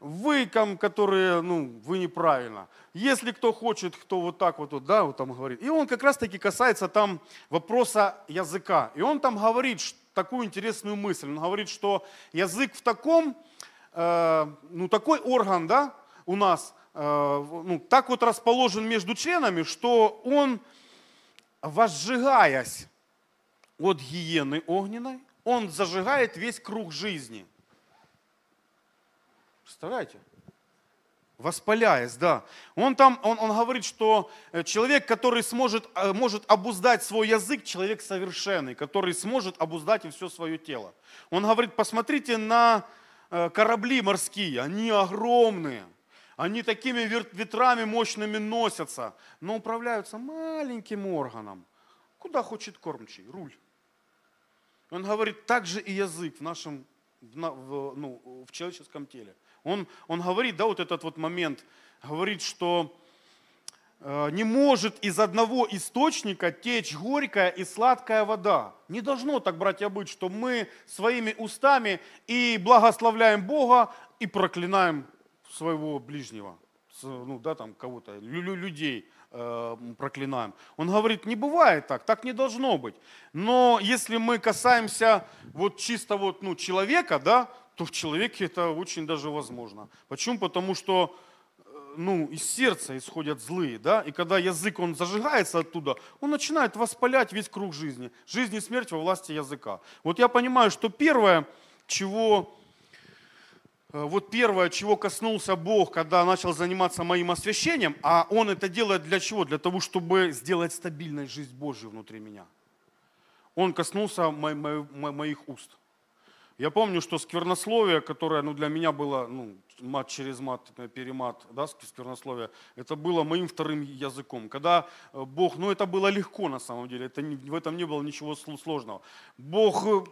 Speaker 1: Вы, которые, ну, вы неправильно. Если кто хочет, кто вот так вот, да, вот там говорит. И он как раз-таки касается там вопроса языка. И он там говорит такую интересную мысль. Он говорит, что язык в таком, э, ну, такой орган, да, у нас, э, ну, так вот расположен между членами, что он возжигаясь от гиены огненной, он зажигает весь круг жизни. Представляете? Воспаляясь, да. Он там, он, он говорит, что э, человек, который сможет, э, может обуздать свой язык, человек совершенный, который сможет обуздать и все свое тело. Он говорит, посмотрите на э, корабли морские, они огромные – они такими ветрами мощными носятся, но управляются маленьким органом. Куда хочет кормчий? Руль. Он говорит, так же и язык в нашем, в, в, ну, в человеческом теле. Он, он говорит, да, вот этот вот момент, говорит, что э, не может из одного источника течь горькая и сладкая вода. Не должно так, братья, быть, что мы своими устами и благословляем Бога, и проклинаем своего ближнего, ну да, там кого-то, людей э, проклинаем. Он говорит, не бывает так, так не должно быть. Но если мы касаемся вот чисто вот, ну, человека, да, то в человеке это очень даже возможно. Почему? Потому что э, ну, из сердца исходят злые, да, и когда язык, он зажигается оттуда, он начинает воспалять весь круг жизни. Жизнь и смерть во власти языка. Вот я понимаю, что первое, чего вот первое, чего коснулся Бог, когда начал заниматься моим освящением, а Он это делает для чего? Для того, чтобы сделать стабильной жизнь Божью внутри меня. Он коснулся моих уст. Я помню, что сквернословие, которое ну, для меня было ну, мат через мат, э, перемат, да, сквернословие, это было моим вторым языком. Когда э, Бог, ну это было легко на самом деле, это, в этом не было ничего сложного. Бог э,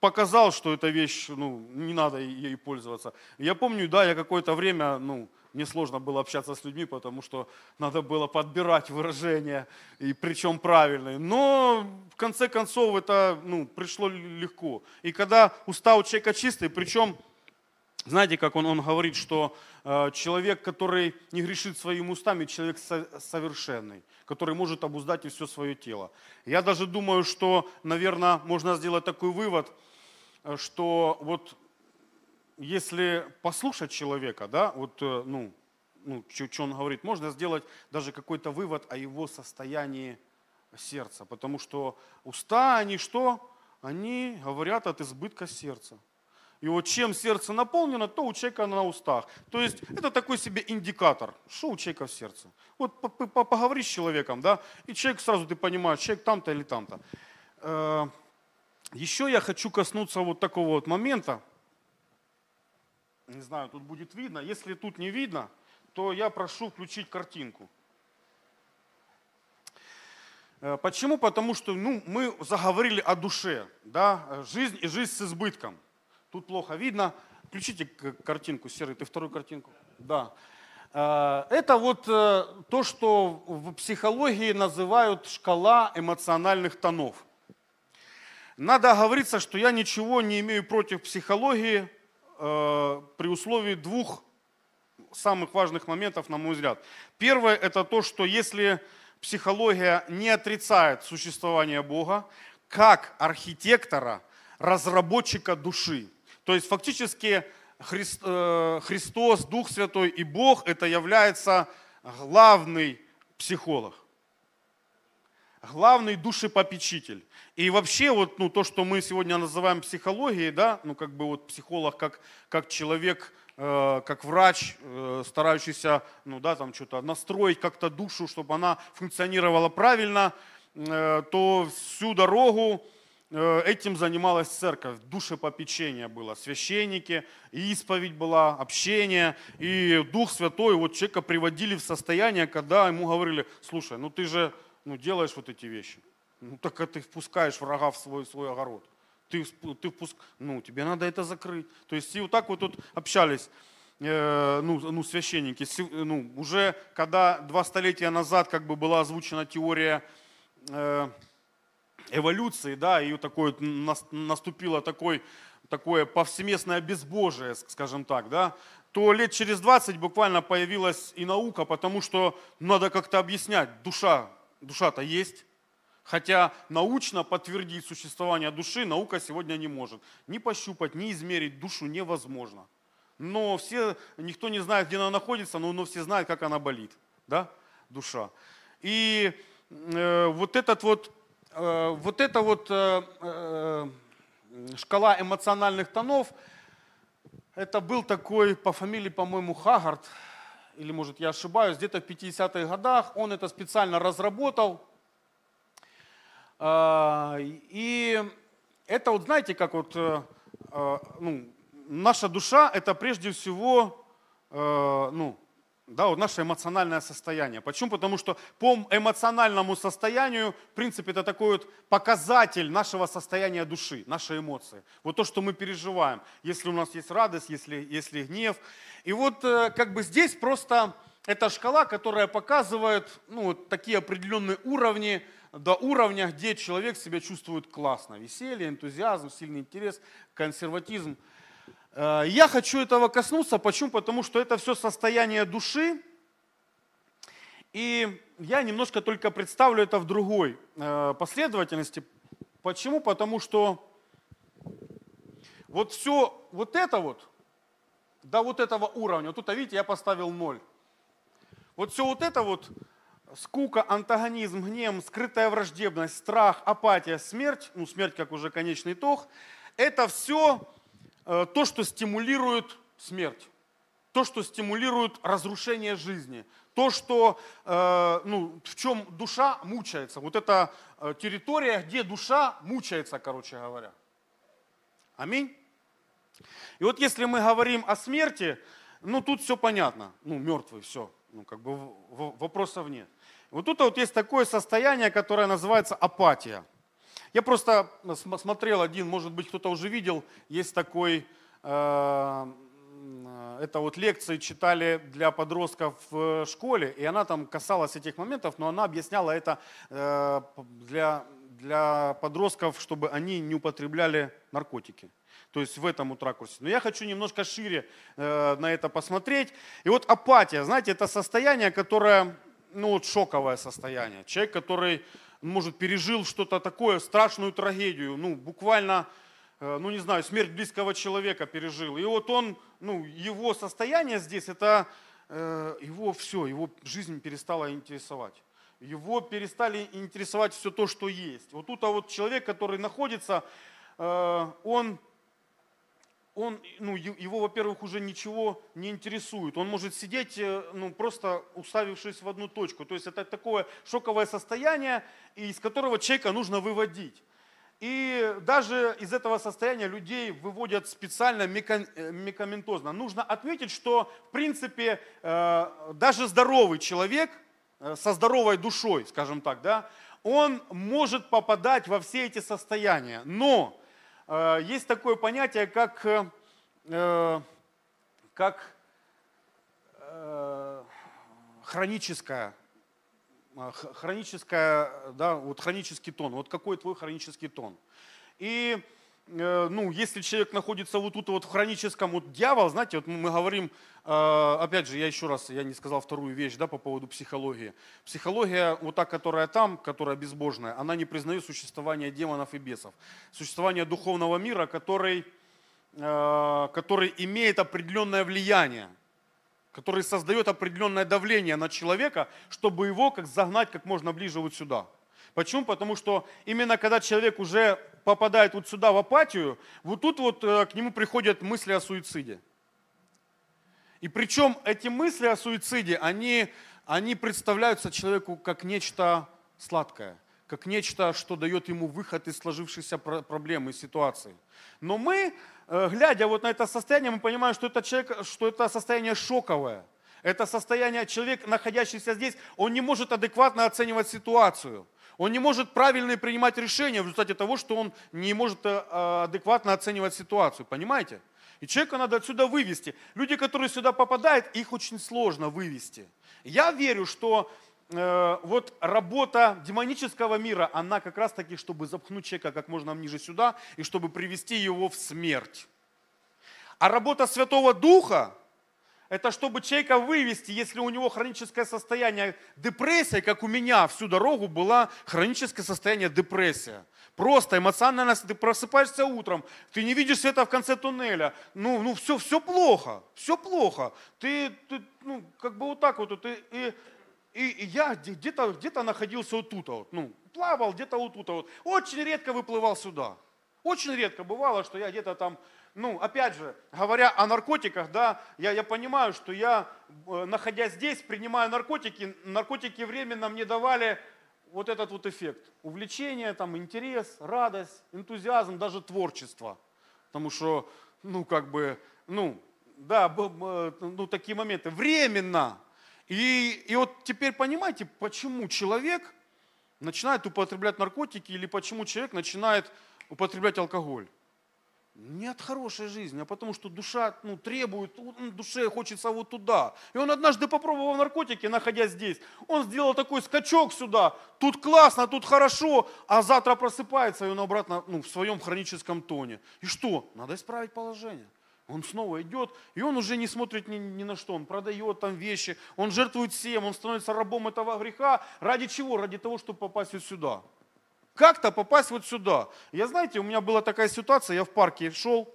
Speaker 1: показал, что эта вещь, ну, не надо ей пользоваться. Я помню, да, я какое-то время, ну, мне сложно было общаться с людьми, потому что надо было подбирать выражения, и причем правильные. Но в конце концов это ну, пришло легко. И когда уста у человека чистые, причем знаете, как он, он говорит, что э, человек, который не грешит своими устами, человек со, совершенный, который может обуздать и все свое тело. Я даже думаю, что, наверное, можно сделать такой вывод, э, что вот если послушать человека, да, вот, э, ну, ну, что он говорит, можно сделать даже какой-то вывод о его состоянии сердца, потому что уста, они что? Они говорят от избытка сердца. И вот чем сердце наполнено, то у человека на устах. То есть это такой себе индикатор, что у человека в сердце. Вот поговори с человеком, да, и человек сразу ты понимаешь, человек там-то или там-то. Э, еще я хочу коснуться вот такого вот момента. Не знаю, тут будет видно. Если тут не видно, то я прошу включить картинку. Э, почему? Потому что ну, мы заговорили о душе, да, жизнь и жизнь с избытком. Тут плохо видно. Включите картинку, Серый, ты вторую картинку. Да. Э, это вот э, то, что в психологии называют шкала эмоциональных тонов. Надо оговориться, что я ничего не имею против психологии э, при условии двух самых важных моментов, на мой взгляд. Первое – это то, что если психология не отрицает существование Бога, как архитектора, разработчика души – то есть фактически э, Христос, Дух Святой и Бог это является главный психолог, главный душепопечитель. И вообще вот ну, то, что мы сегодня называем психологией, да, ну как бы вот психолог как, как человек, э, как врач, э, старающийся ну, да, там что-то настроить как-то душу, чтобы она функционировала правильно, э, то всю дорогу этим занималась церковь, душепопечение было, священники, исповедь была, общение, и Дух Святой вот человека приводили в состояние, когда ему говорили, слушай, ну ты же ну, делаешь вот эти вещи, ну так ты впускаешь врага в свой, свой огород, ты, ты впуск... ну тебе надо это закрыть. То есть и вот так вот тут общались э, ну, ну, священники. Ну, уже когда два столетия назад как бы была озвучена теория э, эволюции, да, и такой, наступило такой, такое повсеместное безбожие, скажем так, да, то лет через 20 буквально появилась и наука, потому что надо как-то объяснять, душа, душа-то есть, Хотя научно подтвердить существование души наука сегодня не может. Ни пощупать, ни измерить душу невозможно. Но все, никто не знает, где она находится, но, но все знают, как она болит, да, душа. И э, вот этот вот Э, вот эта вот э, э, шкала эмоциональных тонов, это был такой по фамилии, по-моему, Хагард, или может я ошибаюсь, где-то в 50-х годах он это специально разработал. И это вот знаете, как вот ну, наша душа это прежде всего ну, да, вот наше эмоциональное состояние. Почему? Потому что по эмоциональному состоянию, в принципе, это такой вот показатель нашего состояния души, нашей эмоции. Вот то, что мы переживаем. Если у нас есть радость, если, если гнев. И вот э, как бы здесь просто эта шкала, которая показывает ну, вот такие определенные уровни, до уровня, где человек себя чувствует классно. Веселье, энтузиазм, сильный интерес, консерватизм – Э, я хочу этого коснуться. Почему? Потому что это все состояние души. И я немножко только представлю это в другой э, последовательности. Почему? Потому что вот все вот это вот, до вот этого уровня, вот тут, а видите, я поставил ноль. Вот все вот это вот, скука, антагонизм, гнев, скрытая враждебность, страх, апатия, смерть, ну смерть как уже конечный итог, это все Э, то, что стимулирует смерть, то, что стимулирует разрушение жизни, то, что, э, ну, в чем душа мучается. Вот это э, территория, где душа мучается, короче говоря. Аминь. И вот если мы говорим о смерти, ну тут все понятно, ну мертвый, все, ну как бы вопросов нет. Вот тут вот есть такое состояние, которое называется апатия. Я просто смотрел один, может быть, кто-то уже видел, есть такой, э, это вот лекции читали для подростков в школе, и она там касалась этих моментов, но она объясняла это э, для, для подростков, чтобы они не употребляли наркотики. То есть в этом вот ракурсе. Но я хочу немножко шире э, на это посмотреть. И вот апатия, знаете, это состояние, которое, ну вот шоковое состояние. Человек, который может, пережил что-то такое, страшную трагедию, ну, буквально, э, ну, не знаю, смерть близкого человека пережил. И вот он, ну, его состояние здесь, это э, его все, его жизнь перестала интересовать. Его перестали интересовать все то, что есть. Вот тут а вот человек, который находится, э, он он, ну, его, во-первых, уже ничего не интересует. Он может сидеть, э, ну, просто уставившись в одну точку. То есть это такое шоковое состояние, из которого человека нужно выводить. И даже из этого состояния людей выводят специально э, мекаментозно. Нужно отметить, что, в принципе, э, даже здоровый человек со здоровой душой, скажем так, да, он может попадать во все эти состояния. Но Э, есть такое понятие, как, э, как э, хроническое, хроническое, да, вот хронический тон. Вот какой твой хронический тон? И Э, ну, если человек находится вот тут вот в хроническом, вот дьявол, знаете, вот мы говорим, э, опять же, я еще раз, я не сказал вторую вещь, да, по поводу психологии. Психология, вот та, которая там, которая безбожная, она не признает существование демонов и бесов. Существование духовного мира, который, э, который имеет определенное влияние, который создает определенное давление на человека, чтобы его как загнать как можно ближе вот сюда. Почему? Потому что именно когда человек уже попадает вот сюда в апатию, вот тут вот э, к нему приходят мысли о суициде. И причем эти мысли о суициде, они, они представляются человеку как нечто сладкое, как нечто, что дает ему выход из сложившейся проблемы, ситуации. Но мы, э, глядя вот на это состояние, мы понимаем, что это, человек, что это состояние шоковое. Это состояние, человек, находящийся здесь, он не может адекватно оценивать ситуацию. Он не может правильно принимать решения в результате того, что он не может э, адекватно оценивать ситуацию. Понимаете? И человека надо отсюда вывести. Люди, которые сюда попадают, их очень сложно вывести. Я верю, что э, вот работа демонического мира, она как раз таки, чтобы запхнуть человека как можно ниже сюда и чтобы привести его в смерть. А работа Святого Духа, это чтобы человека вывести, если у него хроническое состояние депрессия, как у меня всю дорогу была хроническое состояние депрессия. Просто эмоционально, ты просыпаешься утром, ты не видишь света в конце туннеля, ну, ну все, все плохо, все плохо. Ты, ты ну, как бы вот так вот, и, и, и, и я где-то где находился вот тут, вот, ну, плавал где-то вот тут, вот. очень редко выплывал сюда. Очень редко бывало, что я где-то там ну, опять же, говоря о наркотиках, да, я, я понимаю, что я, э, находясь здесь, принимаю наркотики, наркотики временно мне давали вот этот вот эффект. Увлечение, там, интерес, радость, энтузиазм, даже творчество. Потому что, ну, как бы, ну, да, ну, такие моменты. Временно. И, и вот теперь понимаете, почему человек начинает употреблять наркотики или почему человек начинает употреблять алкоголь. Не от хорошей жизни, а потому что душа ну, требует, душе хочется вот туда. И он однажды попробовал наркотики, находясь здесь. Он сделал такой скачок сюда. Тут классно, тут хорошо, а завтра просыпается, и он обратно ну, в своем хроническом тоне. И что? Надо исправить положение. Он снова идет, и он уже не смотрит ни, ни на что. Он продает там вещи, он жертвует всем, он становится рабом этого греха. Ради чего? Ради того, чтобы попасть вот сюда. Как-то попасть вот сюда. Я, знаете, у меня была такая ситуация, я в парке шел,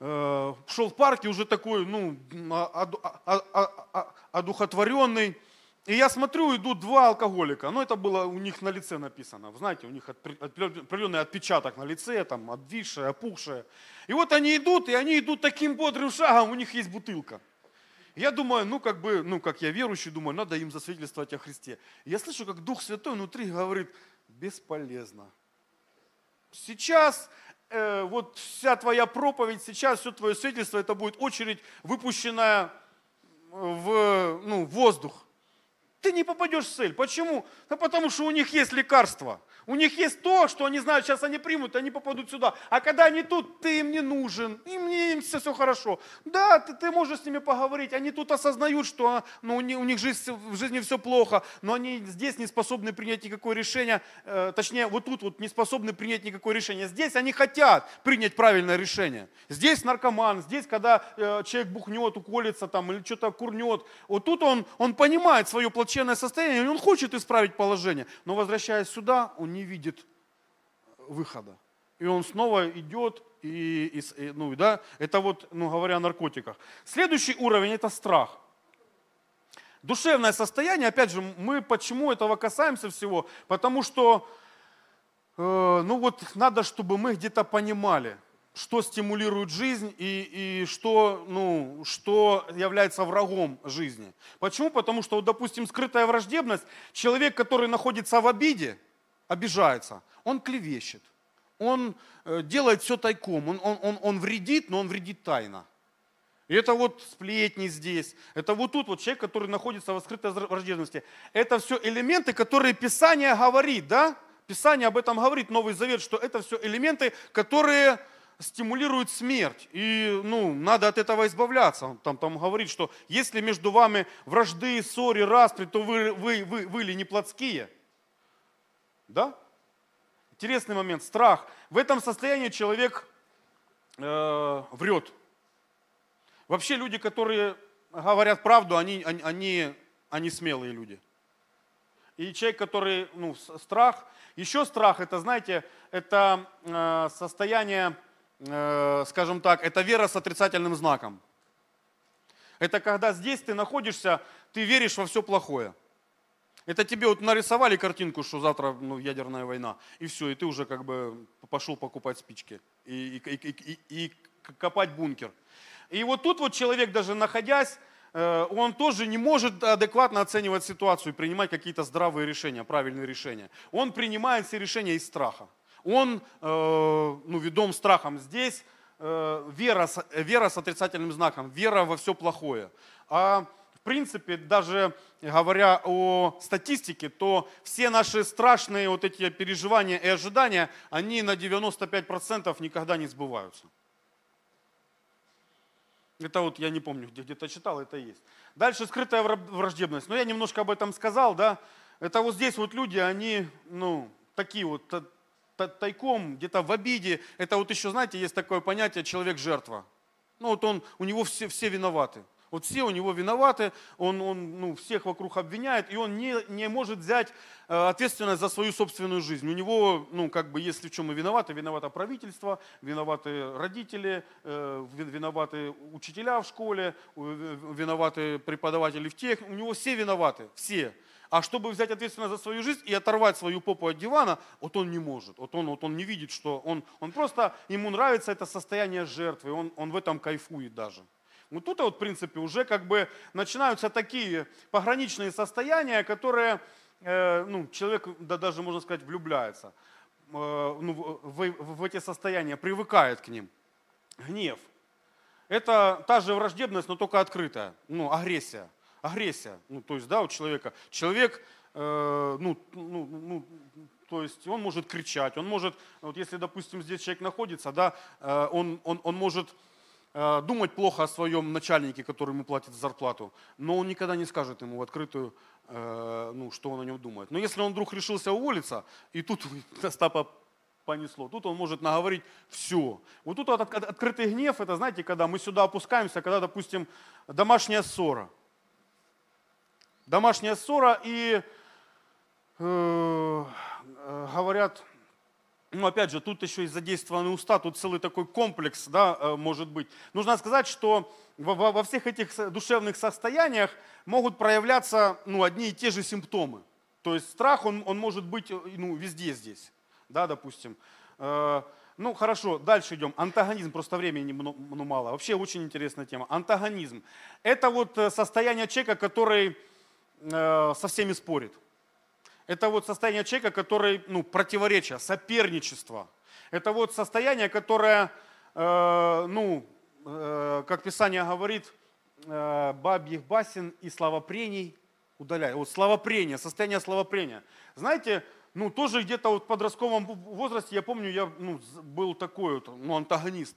Speaker 1: э, шел в парке уже такой, ну, одухотворенный, и я смотрю, идут два алкоголика. Ну, это было у них на лице написано. Вы знаете, у них определенный отпечаток на лице, там, обвисшее, опухшее. И вот они идут, и они идут таким бодрым шагом, у них есть бутылка. Я думаю, ну, как бы, ну, как я верующий, думаю, надо им засвидетельствовать о Христе. Я слышу, как Дух Святой внутри говорит, бесполезно. Сейчас э, вот вся твоя проповедь, сейчас все твое свидетельство, это будет очередь, выпущенная в ну, воздух ты не попадешь в цель. Почему? Да потому что у них есть лекарство. У них есть то, что они знают, сейчас они примут, они попадут сюда. А когда они тут, ты им не нужен, им, не, им все, все хорошо. Да, ты, ты можешь с ними поговорить, они тут осознают, что ну, у них, у них жизнь, в жизни все плохо, но они здесь не способны принять никакое решение, э, точнее, вот тут вот не способны принять никакое решение. Здесь они хотят принять правильное решение. Здесь наркоман, здесь, когда э, человек бухнет, уколется там или что-то курнет, вот тут он, он понимает свое плачевное состояние, и он хочет исправить положение, но возвращаясь сюда, он не видит выхода. И он снова идет, и, и, ну, да, это вот, ну, говоря о наркотиках. Следующий уровень – это страх. Душевное состояние, опять же, мы почему этого касаемся всего? Потому что, э, ну вот, надо, чтобы мы где-то понимали, что стимулирует жизнь и, и что, ну, что является врагом жизни. Почему? Потому что, вот, допустим, скрытая враждебность, человек, который находится в обиде, обижается, он клевещет, он э, делает все тайком, он, он, он, он вредит, но он вредит тайно. И это вот сплетни здесь, это вот тут вот человек, который находится в скрытой враждебности. Это все элементы, которые Писание говорит, да? Писание об этом говорит, Новый Завет, что это все элементы, которые стимулируют смерть. И ну, надо от этого избавляться. Там, там говорит, что если между вами вражды, ссоры, распри, то вы, вы, вы, вы ли не плотские? Да? Интересный момент. Страх. В этом состоянии человек э, врет. Вообще люди, которые говорят правду, они, они, они, они смелые люди. И человек, который, ну, страх, еще страх, это, знаете, это э, состояние, э, скажем так, это вера с отрицательным знаком. Это когда здесь ты находишься, ты веришь во все плохое. Это тебе вот нарисовали картинку, что завтра ну, ядерная война, и все, и ты уже как бы пошел покупать спички и, и, и, и, и копать бункер. И вот тут вот человек даже находясь, э, он тоже не может адекватно оценивать ситуацию и принимать какие-то здравые решения, правильные решения. Он принимает все решения из страха. Он, э, ну, ведом страхом здесь, э, вера, вера с отрицательным знаком, вера во все плохое. А принципе, даже говоря о статистике, то все наши страшные вот эти переживания и ожидания, они на 95% никогда не сбываются. Это вот я не помню, где где-то читал, это есть. Дальше скрытая враждебность. Но я немножко об этом сказал, да. Это вот здесь вот люди, они, ну, такие вот тайком, где-то в обиде. Это вот еще, знаете, есть такое понятие человек-жертва. Ну вот он, у него все, все виноваты. Вот все у него виноваты, он, он ну, всех вокруг обвиняет, и он не, не может взять э, ответственность за свою собственную жизнь. У него, ну, как бы, если в чем и виноваты, виновато правительство, виноваты родители, э, виноваты учителя в школе, виноваты преподаватели в тех, у него все виноваты, все. А чтобы взять ответственность за свою жизнь и оторвать свою попу от дивана, вот он не может. Вот он, вот он не видит, что он, он просто, ему нравится это состояние жертвы, он, он в этом кайфует даже. Вот тут вот, в принципе, уже как бы начинаются такие пограничные состояния, которые, э, ну, человек, да даже, можно сказать, влюбляется э, ну, в, в, в эти состояния, привыкает к ним. Гнев. Это та же враждебность, но только открытая, ну, агрессия. Агрессия, ну, то есть, да, у человека. Человек, э, ну, ну, ну, то есть он может кричать, он может, вот если, допустим, здесь человек находится, да, э, он, он, он может э, думать плохо о своем начальнике, который ему платит зарплату, но он никогда не скажет ему в открытую, э, ну, что он о нем думает. Но если он вдруг решился уволиться, и тут [laughs] Остапа понесло. Тут он может наговорить все. Вот тут вот открытый гнев, это знаете, когда мы сюда опускаемся, когда, допустим, домашняя ссора. Домашняя ссора и э, э, говорят, ну опять же, тут еще и задействованы уста, тут целый такой комплекс, да, э, может быть. Нужно сказать, что во, во всех этих душевных состояниях могут проявляться ну, одни и те же симптомы. То есть страх, он, он может быть э, ну, везде здесь да, допустим. Э, ну, хорошо, дальше идем. Антагонизм, просто времени ну, мало. Вообще очень интересная тема. Антагонизм. Это вот состояние человека, который со всеми спорит. Это вот состояние человека, который, ну, противоречие, соперничество. Это вот состояние, которое, ну, как Писание говорит, бабьих басен и славопрений удаляет. Вот славопрение, состояние славопрения. Знаете, ну, тоже где-то вот в подростковом возрасте, я помню, я ну, был такой вот, ну, антагонист,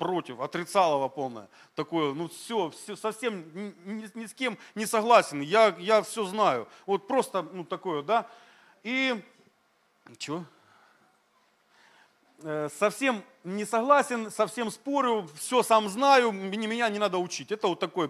Speaker 1: против, отрицал его полное. Такое, ну все, все совсем ни, ни с кем не согласен, я, я все знаю. Вот просто, ну такое, да. И, чего? Э, совсем не согласен, совсем спорю, все сам знаю, меня не надо учить. Это вот такой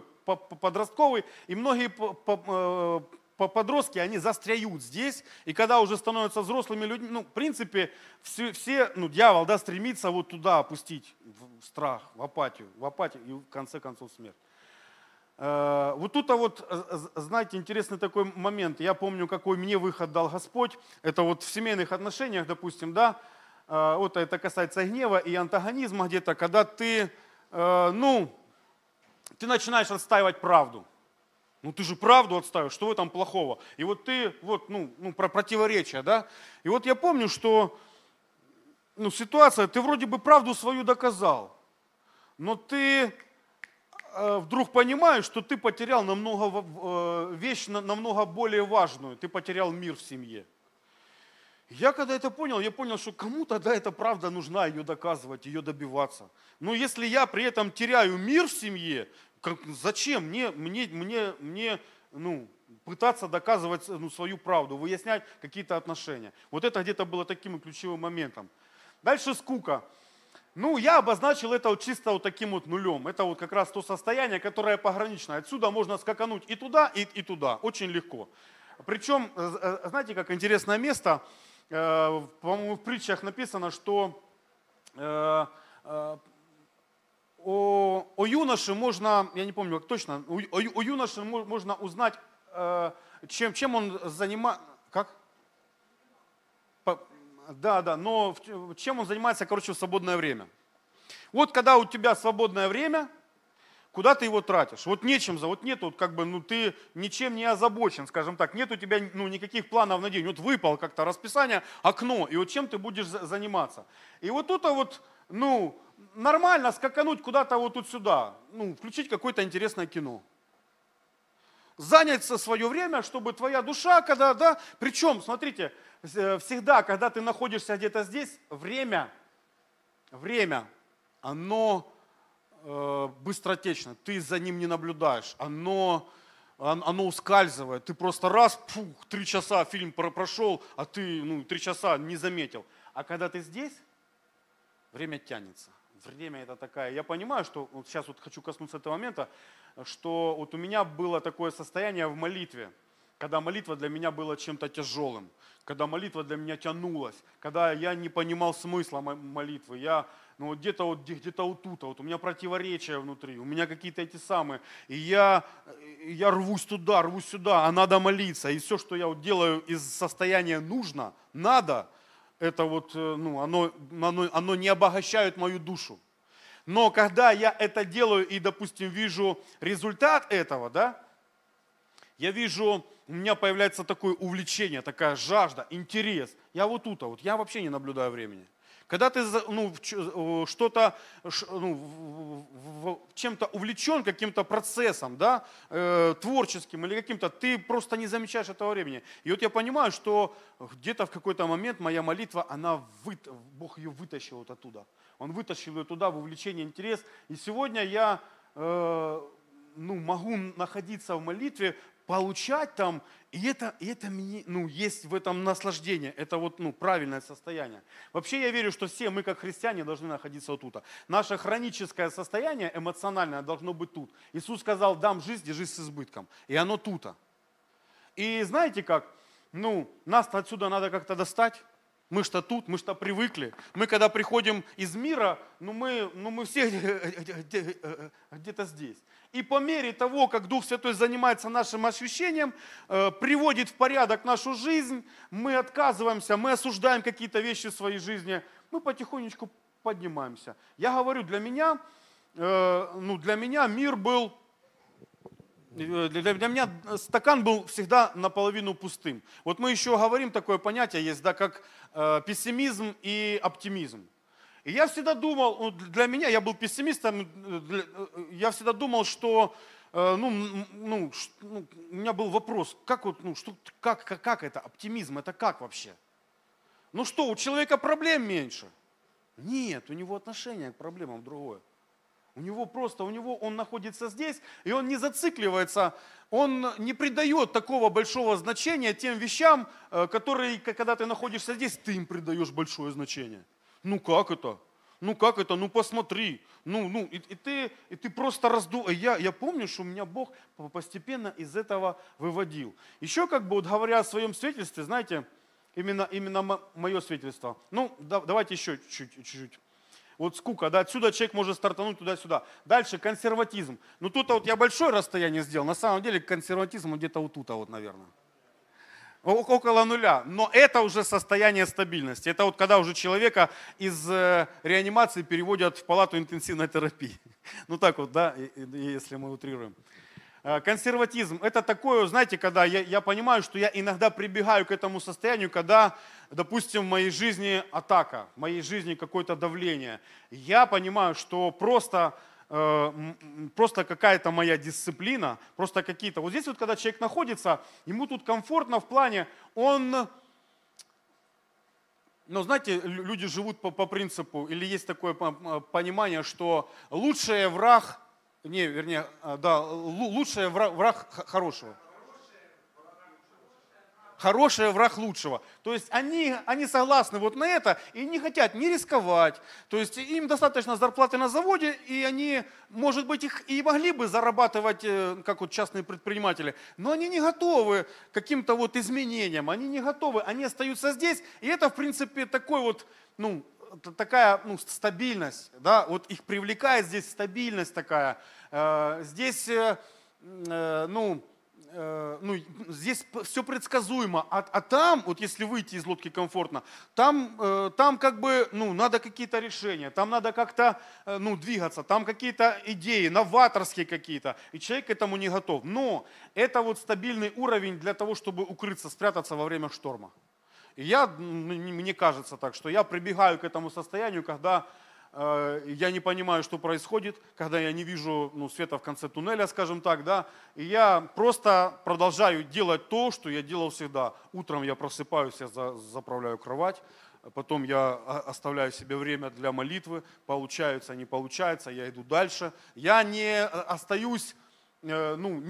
Speaker 1: подростковый. И многие э, подростки, они застряют здесь, и когда уже становятся взрослыми людьми, ну, в принципе, все, все ну, дьявол, да, стремится вот туда опустить, в страх, в апатию, в апатию и в конце концов смерть. Э, вот тут, а вот, э, знаете, интересный такой момент. Я помню, какой мне выход дал Господь. Это вот в семейных отношениях, допустим, да, э, вот это касается гнева и антагонизма где-то, когда ты, ну, ты начинаешь отстаивать правду. Ну ты же правду отставишь, что в этом плохого? И вот ты, вот, ну, ну про противоречие, да? И вот я помню, что ну, ситуация, ты вроде бы правду свою доказал, но ты э, вдруг понимаешь, что ты потерял намного, э, вещь намного более важную, ты потерял мир в семье. Я когда это понял, я понял, что кому-то, да, эта правда нужна, ее доказывать, ее добиваться. Но если я при этом теряю мир в семье, как, зачем мне, мне, мне, мне ну, пытаться доказывать ну, свою правду, выяснять какие-то отношения. Вот это где-то было таким ключевым моментом. Дальше скука. Ну, я обозначил это вот чисто вот таким вот нулем. Это вот как раз то состояние, которое пограничное. Отсюда можно скакануть и туда, и, и туда. Очень легко. Причем, э, э, знаете, как интересное место, э, по-моему, в притчах написано, что о, о юноше можно, я не помню как точно, о, о юноше можно узнать, э, чем, чем он занимается, как? По, да, да, но чем он занимается, короче, в свободное время. Вот когда у тебя свободное время, куда ты его тратишь? Вот нечем, за, вот нет, вот как бы, ну ты ничем не озабочен, скажем так, нет у тебя ну, никаких планов на день. Вот выпал как-то расписание, окно, и вот чем ты будешь заниматься. И вот тут вот, ну, нормально скакануть куда-то вот тут сюда, ну, включить какое-то интересное кино. Занять свое время, чтобы твоя душа, когда, да, причем, смотрите, э, всегда, когда ты находишься где-то здесь, время, время, оно э, быстротечно, ты за ним не наблюдаешь, оно, оно ускальзывает, ты просто раз, фух, три часа фильм прошел, а ты, ну, три часа не заметил. А когда ты здесь, время тянется время это такая. Я понимаю, что вот сейчас вот хочу коснуться этого момента, что вот у меня было такое состояние в молитве, когда молитва для меня была чем-то тяжелым, когда молитва для меня тянулась, когда я не понимал смысла молитвы, я ну, вот где-то вот, где-то вот тут, вот у меня противоречия внутри, у меня какие-то эти самые, и я, я рвусь туда, рвусь сюда, а надо молиться, и все, что я вот делаю из состояния нужно, надо – это вот, э, ну, оно, оно, оно не обогащает мою душу. Но когда я это делаю и, допустим, вижу результат этого, да, я вижу, у меня появляется такое увлечение, такая жажда, интерес. Я вот тут, а вот я вообще не наблюдаю времени. Когда ты ну, что-то, ну, чем-то увлечен каким-то процессом, да, э, творческим или каким-то, ты просто не замечаешь этого времени. И вот я понимаю, что где-то в какой-то момент моя молитва, она, вы, Бог ее вытащил вот оттуда. Он вытащил ее туда в увлечение, интерес. И сегодня я э, ну, могу находиться в молитве получать там, и это, и это ну, есть в этом наслаждение, это вот ну, правильное состояние. Вообще я верю, что все мы как христиане должны находиться вот тут. Наше хроническое состояние эмоциональное должно быть тут. Иисус сказал, дам жизнь и жизнь с избытком. И оно тут. И знаете как, ну, нас отсюда надо как-то достать. Мы что тут, мы что привыкли. Мы когда приходим из мира, ну мы, ну мы все где-то здесь. И по мере того, как Дух Святой занимается нашим ощущением, э, приводит в порядок нашу жизнь, мы отказываемся, мы осуждаем какие-то вещи в своей жизни, мы потихонечку поднимаемся. Я говорю, для меня, э, ну, для меня мир был э, для, для меня стакан был всегда наполовину пустым. Вот мы еще говорим, такое понятие есть, да, как э, пессимизм и оптимизм. И я всегда думал, для меня, я был пессимистом, э, э, я всегда думал, что э, ну, ну, ну, у меня был вопрос, как, вот, ну, что, как, как, как это, оптимизм, это как вообще? Ну что, у человека проблем меньше? Нет, у него отношение к проблемам другое. У него просто, у него он находится здесь, и он не зацикливается, он не придает такого большого значения тем вещам, которые, когда ты находишься здесь, ты им придаешь большое значение. Ну как это? Ну как это? Ну посмотри. Ну, ну, и, и, ты, и ты просто разду... Я, я помню, что меня Бог постепенно из этого выводил. Еще как бы вот говоря о своем свидетельстве, знаете, именно, именно мое свидетельство. Ну, да, давайте еще чуть-чуть. Вот скука, да, отсюда человек может стартануть туда-сюда. Дальше консерватизм. Ну тут вот я большое расстояние сделал, на самом деле консерватизм где-то вот тут, вот, наверное около нуля. Но это уже состояние стабильности. Это вот когда уже человека из э, реанимации переводят в палату интенсивной терапии. [laughs] Ну так вот, да, если мы утрируем. Э, консерватизм – это такое, знаете, когда я, я понимаю, что я иногда прибегаю к этому состоянию, когда, допустим, в моей жизни атака, в моей жизни какое-то давление. Я понимаю, что просто Э, просто какая-то моя дисциплина, просто какие-то. Вот здесь вот, когда человек находится, ему тут комфортно в плане, он, ну, знаете, люди живут по, по принципу, или есть такое понимание, что лучший враг, не, вернее, э, да, лучший враг, враг хорошего хорошее враг лучшего. То есть они, они согласны вот на это и не хотят не рисковать. То есть им достаточно зарплаты на заводе, и они, может быть, их и могли бы зарабатывать, э, как вот частные предприниматели, но они не готовы к каким-то вот изменениям, они не готовы, они остаются здесь, и это, в принципе, такой вот, ну, такая ну, стабильность, да, вот их привлекает здесь стабильность такая. Э, здесь, э, ну, Э, ну, здесь все предсказуемо, а, а там, вот если выйти из лодки комфортно, там, там как бы, ну, надо какие-то решения, там надо как-то, ну, двигаться, там какие-то идеи, новаторские какие-то, и человек к этому не готов. Но это вот стабильный уровень для того, чтобы укрыться, спрятаться во время шторма. И я, мне кажется так, что я прибегаю к этому состоянию, когда Э, я не понимаю, что происходит, когда я не вижу ну, света в конце туннеля, скажем так, да, и я просто продолжаю делать то, что я делал всегда. Утром я просыпаюсь, я заправляю кровать, потом я оставляю себе время для молитвы, получается, не получается, я иду дальше. Я не э, остаюсь ну,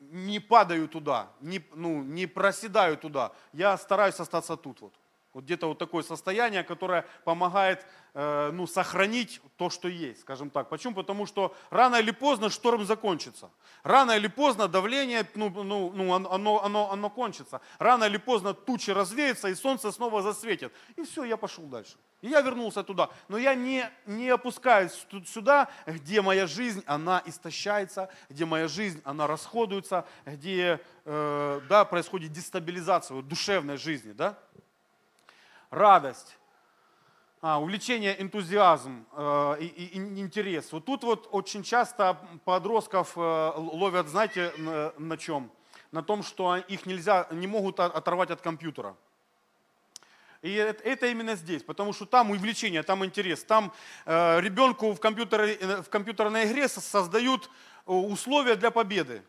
Speaker 1: не падаю туда, не, ну, не проседаю туда. Я стараюсь остаться тут вот. Вот где-то вот такое состояние, которое помогает э, ну, сохранить то, что есть, скажем так. Почему? Потому что рано или поздно шторм закончится. Рано или поздно давление, ну, ну, ну, оно, оно, оно кончится. Рано или поздно тучи развеются, и солнце снова засветит. И все, я пошел дальше. И я вернулся туда. Но я не, не опускаюсь сюда, где моя жизнь, она истощается, где моя жизнь, она расходуется, где э, да, происходит дестабилизация вот, душевной жизни. Да? Радость, а, увлечение, энтузиазм э, и, и интерес. Вот тут вот очень часто подростков э, ловят, знаете, на, на чем? На том, что их нельзя, не могут оторвать от компьютера. И это, это именно здесь, потому что там увлечение, там интерес, там э, ребенку в, компьютер, э, в компьютерной игре создают э, условия для победы.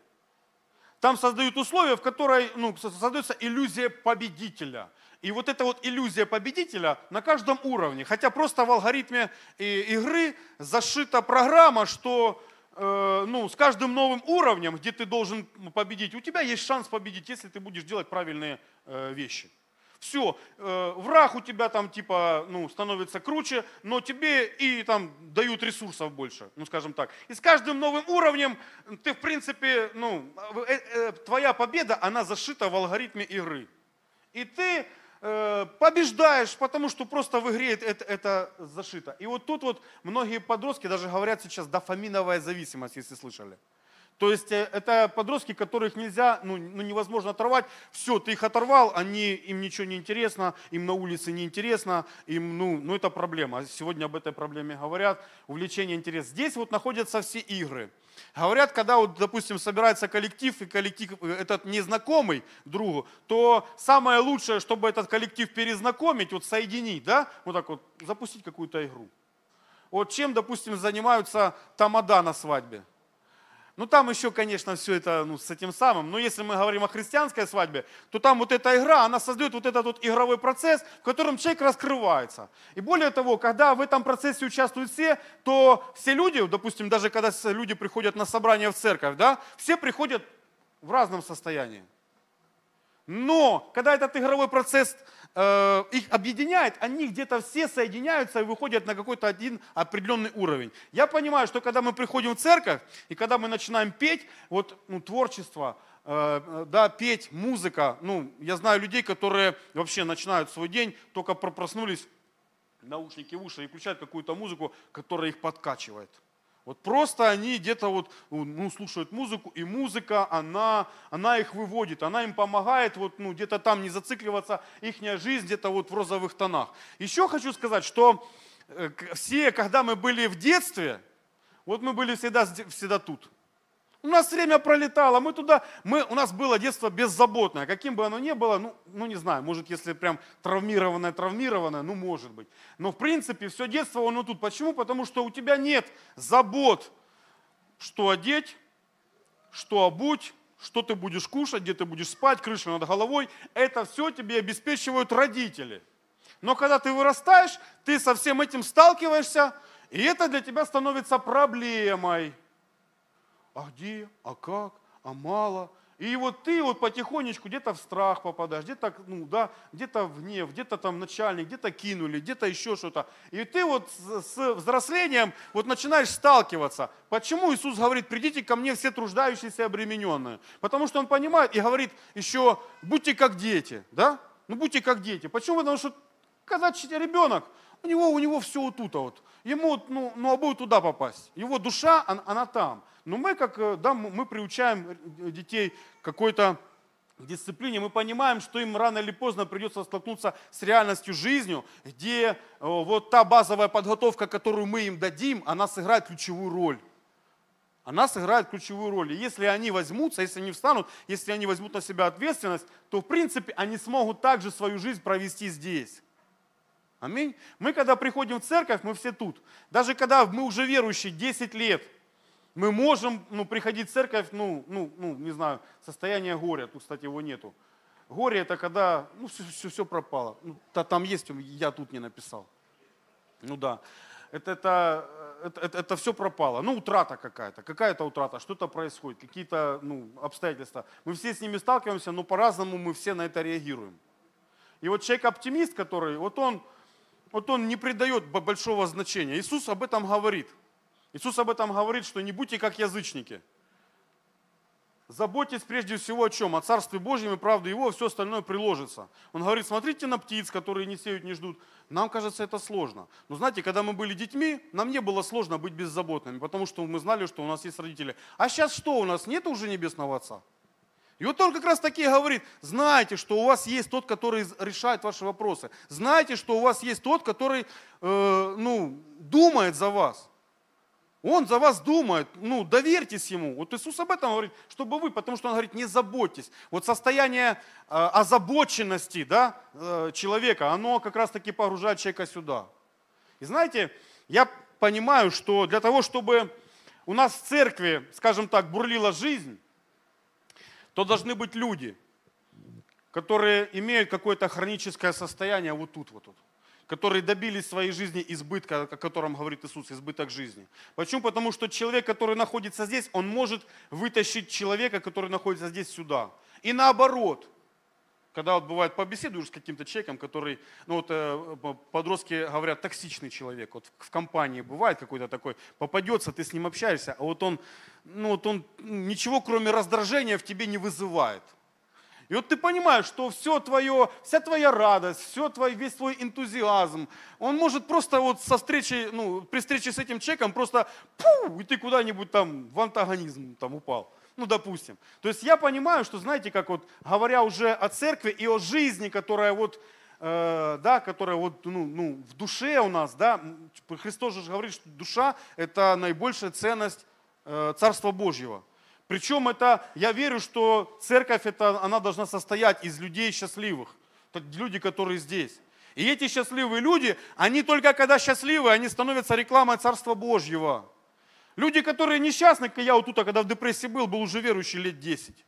Speaker 1: Там создают условия, в которой ну, создается иллюзия победителя. И вот эта вот иллюзия победителя на каждом уровне. Хотя просто в алгоритме игры зашита программа, что э, ну, с каждым новым уровнем, где ты должен победить, у тебя есть шанс победить, если ты будешь делать правильные э, вещи. Все, э, враг у тебя там типа ну, становится круче, но тебе и там дают ресурсов больше, ну скажем так. И с каждым новым уровнем ты в принципе, ну, э, э, твоя победа, она зашита в алгоритме игры. И ты Э, побеждаешь, потому что просто в игре это, это зашито. И вот тут вот многие подростки даже говорят сейчас дофаминовая зависимость, если слышали. То есть э, это подростки, которых нельзя, ну, ну невозможно оторвать. Все, ты их оторвал, они, им ничего не интересно, им на улице не интересно, им, ну, ну это проблема. Сегодня об этой проблеме говорят, увлечение, интерес. Здесь вот находятся все игры. Говорят, когда, вот, допустим, собирается коллектив, и коллектив э, этот незнакомый другу, то самое лучшее, чтобы этот коллектив перезнакомить, вот соединить, да, вот так вот, запустить какую-то игру. Вот чем, допустим, занимаются тамада на свадьбе? Ну там еще, конечно, все это ну, с этим самым. Но если мы говорим о христианской свадьбе, то там вот эта игра, она создает вот этот вот игровой процесс, в котором человек раскрывается. И более того, когда в этом процессе участвуют все, то все люди, допустим, даже когда люди приходят на собрание в церковь, да, все приходят в разном состоянии. Но когда этот игровой процесс э, их объединяет, они где-то все соединяются и выходят на какой-то один определенный уровень. Я понимаю, что когда мы приходим в церковь и когда мы начинаем петь, вот ну, творчество, э, да, петь, музыка, ну, я знаю людей, которые вообще начинают свой день, только проснулись, наушники в уши и включают какую-то музыку, которая их подкачивает. Вот просто они где-то вот, ну, слушают музыку, и музыка, она, она их выводит, она им помогает вот, ну, где-то там не зацикливаться, их жизнь где-то вот в розовых тонах. Еще хочу сказать, что э, все, когда мы были в детстве, вот мы были всегда, всегда тут. У нас время пролетало, мы туда, мы, у нас было детство беззаботное, каким бы оно ни было, ну, ну не знаю, может если прям травмированное, травмированное, ну может быть. Но в принципе все детство оно тут. Почему? Потому что у тебя нет забот, что одеть, что обуть, что ты будешь кушать, где ты будешь спать, крыша над головой. Это все тебе обеспечивают родители. Но когда ты вырастаешь, ты со всем этим сталкиваешься, и это для тебя становится проблемой а где, а как, а мало. И вот ты вот потихонечку где-то в страх попадаешь, где-то, ну, да, где-то в гнев, где-то там начальник, где-то кинули, где-то еще что-то. И ты вот с взрослением вот начинаешь сталкиваться. Почему Иисус говорит, придите ко мне все труждающиеся и обремененные? Потому что Он понимает и говорит еще, будьте как дети, да? Ну будьте как дети. Почему? Потому что когда ребенок, у него, у него все вот тут вот. Ему, ну, ну а будет туда попасть. Его душа, она, она там. Но мы, как, э, да, мы приучаем э, детей какой-то дисциплине, мы понимаем, что им рано или поздно придется столкнуться с реальностью жизнью, где э, вот та базовая подготовка, которую мы им дадим, она сыграет ключевую роль. Она сыграет ключевую роль. И если они возьмутся, если они встанут, если они возьмут на себя ответственность, то в принципе они смогут также свою жизнь провести здесь. Аминь. Мы когда приходим в церковь, мы все тут. Даже когда мы уже верующие 10 лет – мы можем ну, приходить в церковь, ну, ну, ну, не знаю, состояние горя, тут, кстати, его нету. Горе это когда, ну, все, все, все пропало. Ну, то, там есть, я тут не написал. Ну да. Это, это, это, это все пропало. Ну, утрата какая-то, какая-то утрата, что-то происходит, какие-то ну, обстоятельства. Мы все с ними сталкиваемся, но по-разному мы все на это реагируем. И вот человек-оптимист, который, вот он, вот он не придает большого значения. Иисус об этом говорит. Иисус об этом говорит, что не будьте как язычники. Заботьтесь прежде всего о чем? О Царстве Божьем и правде Его, а все остальное приложится. Он говорит, смотрите на птиц, которые не сеют, не ждут. Нам кажется это сложно. Но знаете, когда мы были детьми, нам не было сложно быть беззаботными, потому что мы знали, что у нас есть родители. А сейчас что, у нас нет уже Небесного Отца? И вот он как раз таки говорит, знайте, что у вас есть тот, который решает ваши вопросы. Знайте, что у вас есть тот, который э, ну, думает за вас. Он за вас думает, ну, доверьтесь Ему. Вот Иисус об этом говорит, чтобы вы, потому что Он говорит, не заботьтесь. Вот состояние э, озабоченности да, э, человека, оно как раз таки погружает человека сюда. И знаете, я понимаю, что для того, чтобы у нас в церкви, скажем так, бурлила жизнь, то должны быть люди, которые имеют какое-то хроническое состояние вот тут, вот тут которые добились в своей жизни избытка, о котором говорит Иисус, избыток жизни. Почему? Потому что человек, который находится здесь, он может вытащить человека, который находится здесь, сюда. И наоборот, когда вот бывает побеседуешь с каким-то человеком, который, ну вот э, подростки говорят, токсичный человек, вот в компании бывает какой-то такой, попадется, ты с ним общаешься, а вот он, ну вот он ничего кроме раздражения в тебе не вызывает – и вот ты понимаешь, что все твое, вся твоя радость, все твой, весь твой энтузиазм, он может просто вот со встречи, ну, при встрече с этим человеком просто пу, и ты куда-нибудь там в антагонизм там упал. Ну, допустим. То есть я понимаю, что, знаете, как вот, говоря уже о церкви и о жизни, которая вот, э, да, которая вот, ну, ну, в душе у нас, да, Христос же говорит, что душа – это наибольшая ценность э, Царства Божьего. Причем это, я верю, что церковь, это, она должна состоять из людей счастливых. Люди, которые здесь. И эти счастливые люди, они только когда счастливы, они становятся рекламой Царства Божьего. Люди, которые несчастны, я вот тут, когда в депрессии был, был уже верующий лет 10.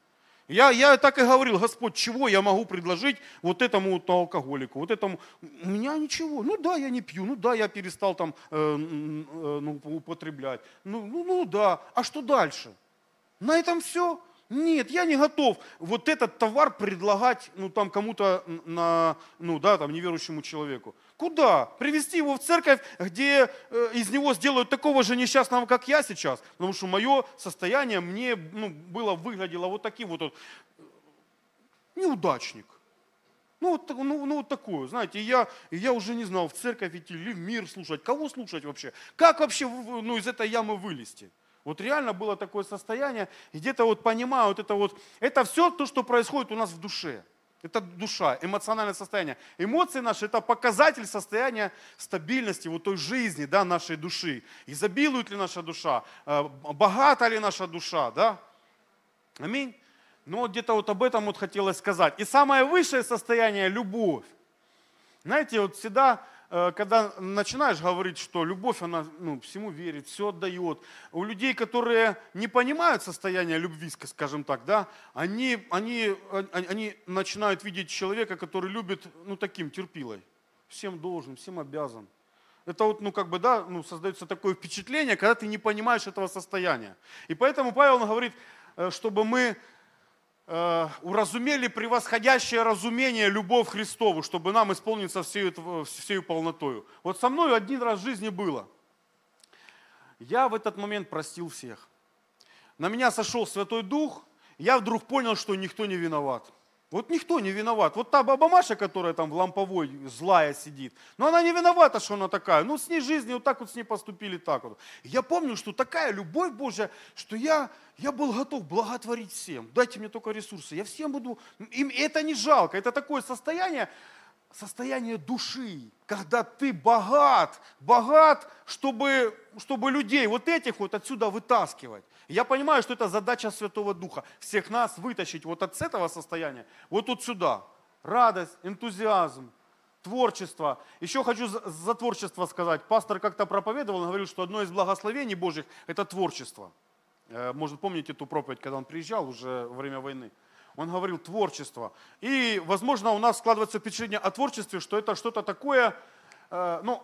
Speaker 1: Я, я так и говорил, Господь, чего я могу предложить вот этому вот алкоголику, вот этому, у меня ничего, ну да, я не пью, ну да, я перестал там э, э, ну, употреблять, ну, ну, ну да, а что дальше? На этом все? Нет, я не готов вот этот товар предлагать ну, там кому-то, на, ну, да, там, неверующему человеку. Куда? Привести его в церковь, где э, из него сделают такого же несчастного, как я сейчас. Потому что мое состояние мне ну, было, выглядело вот таким вот, вот неудачник. Ну вот, ну, ну, вот такое, знаете, я, я уже не знал, в церковь идти или в мир слушать, кого слушать вообще, как вообще ну, из этой ямы вылезти. Вот реально было такое состояние, где-то вот понимаю, вот это вот, это все то, что происходит у нас в душе. Это душа, эмоциональное состояние. Эмоции наши – это показатель состояния стабильности вот той жизни да, нашей души. Изобилует ли наша душа, э, богата ли наша душа, да? Аминь. Но вот где-то вот об этом вот хотелось сказать. И самое высшее состояние – любовь. Знаете, вот всегда когда начинаешь говорить, что любовь, она ну, всему верит, все отдает, у людей, которые не понимают состояние любви, скажем так, да, они, они, они начинают видеть человека, который любит, ну, таким терпилой. Всем должен, всем обязан. Это вот, ну, как бы, да, ну, создается такое впечатление, когда ты не понимаешь этого состояния. И поэтому Павел говорит, э, чтобы мы Э, уразумели превосходящее разумение любовь Христову, чтобы нам исполниться всей, всей полнотою. Вот со мной один раз в жизни было. Я в этот момент простил всех. На меня сошел Святой Дух, я вдруг понял, что никто не виноват. Вот никто не виноват. Вот та баба Маша, которая там в ламповой злая сидит, но она не виновата, что она такая. Ну, с ней жизни вот так вот с ней поступили так вот. Я помню, что такая любовь Божья, что я, я был готов благотворить всем. Дайте мне только ресурсы. Я всем буду... Им это не жалко. Это такое состояние, состояние души, когда ты богат, богат, чтобы, чтобы людей вот этих вот отсюда вытаскивать. Я понимаю, что это задача Святого Духа, всех нас вытащить вот от этого состояния, вот тут сюда. Радость, энтузиазм, творчество. Еще хочу за, за творчество сказать. Пастор как-то проповедовал, он говорил, что одно из благословений Божьих – это творчество. Э, может, помните ту проповедь, когда он приезжал уже во время войны? Он говорил творчество. И, возможно, у нас складывается впечатление о творчестве, что это что-то такое, э, ну,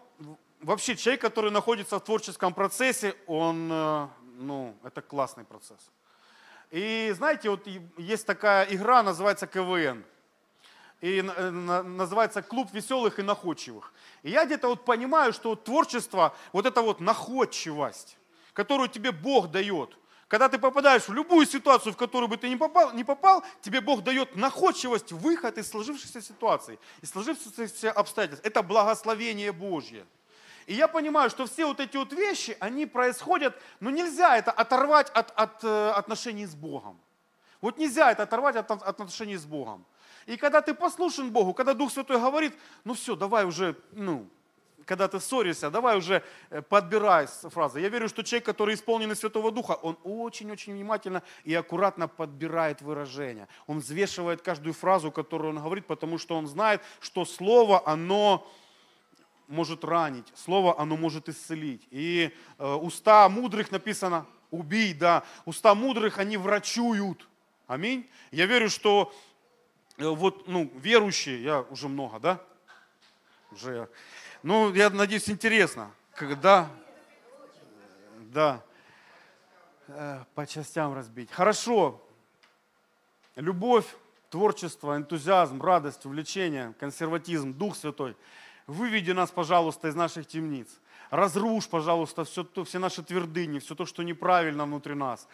Speaker 1: вообще человек, который находится в творческом процессе, он, э, ну, это классный процесс. И знаете, вот есть такая игра, называется КВН. И э, называется «Клуб веселых и находчивых». И я где-то вот понимаю, что творчество, вот эта вот находчивость, которую тебе Бог дает – когда ты попадаешь в любую ситуацию, в которую бы ты не попал, не попал, тебе Бог дает находчивость, выход из сложившейся ситуации, из сложившихся обстоятельств. Это благословение Божье. И я понимаю, что все вот эти вот вещи, они происходят, но нельзя это оторвать от, от э, отношений с Богом. Вот нельзя это оторвать от, от отношений с Богом. И когда ты послушен Богу, когда Дух Святой говорит, ну все, давай уже, ну, когда ты ссоришься, давай уже э, подбирай фразы. Я верю, что человек, который исполнен из Святого Духа, он очень-очень внимательно и аккуратно подбирает выражения. Он взвешивает каждую фразу, которую он говорит, потому что он знает, что слово, оно может ранить, слово, оно может исцелить. И э, уста мудрых написано, убей, да, уста мудрых, они врачуют. Аминь. Я верю, что э, вот, ну, верующие, я уже много, да? Уже, ну, я надеюсь, интересно. Когда, да, Э, по частям разбить. Хорошо. Любовь, творчество, энтузиазм, радость, увлечение, консерватизм, Дух Святой. Выведи нас, пожалуйста, из наших темниц. Разрушь, пожалуйста, все, то, все наши твердыни, все то, что неправильно внутри нас.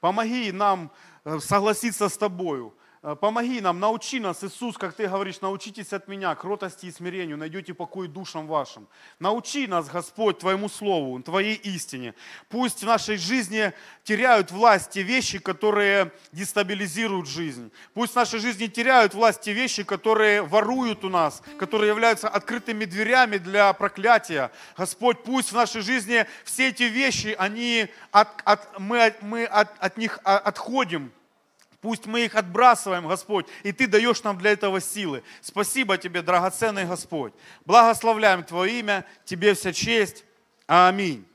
Speaker 1: Помоги нам э, согласиться с Тобою. Э, Помоги нам, научи нас, Иисус, как Ты говоришь, научитесь от меня, кротости и смирению, найдете покой душам вашим. Научи нас, Господь, Твоему Слову, Твоей истине. Пусть в нашей жизни теряют власть те вещи, которые дестабилизируют жизнь. Пусть в нашей жизни теряют власть те вещи, которые воруют у нас, которые являются открытыми дверями для проклятия. Господь, пусть в нашей жизни все эти вещи, они от, от- мы, мы от, от них а, отходим, Пусть мы их отбрасываем, Господь, и Ты даешь нам для этого силы. Спасибо Тебе, драгоценный Господь. Благословляем Твое имя, Тебе вся честь. Аминь.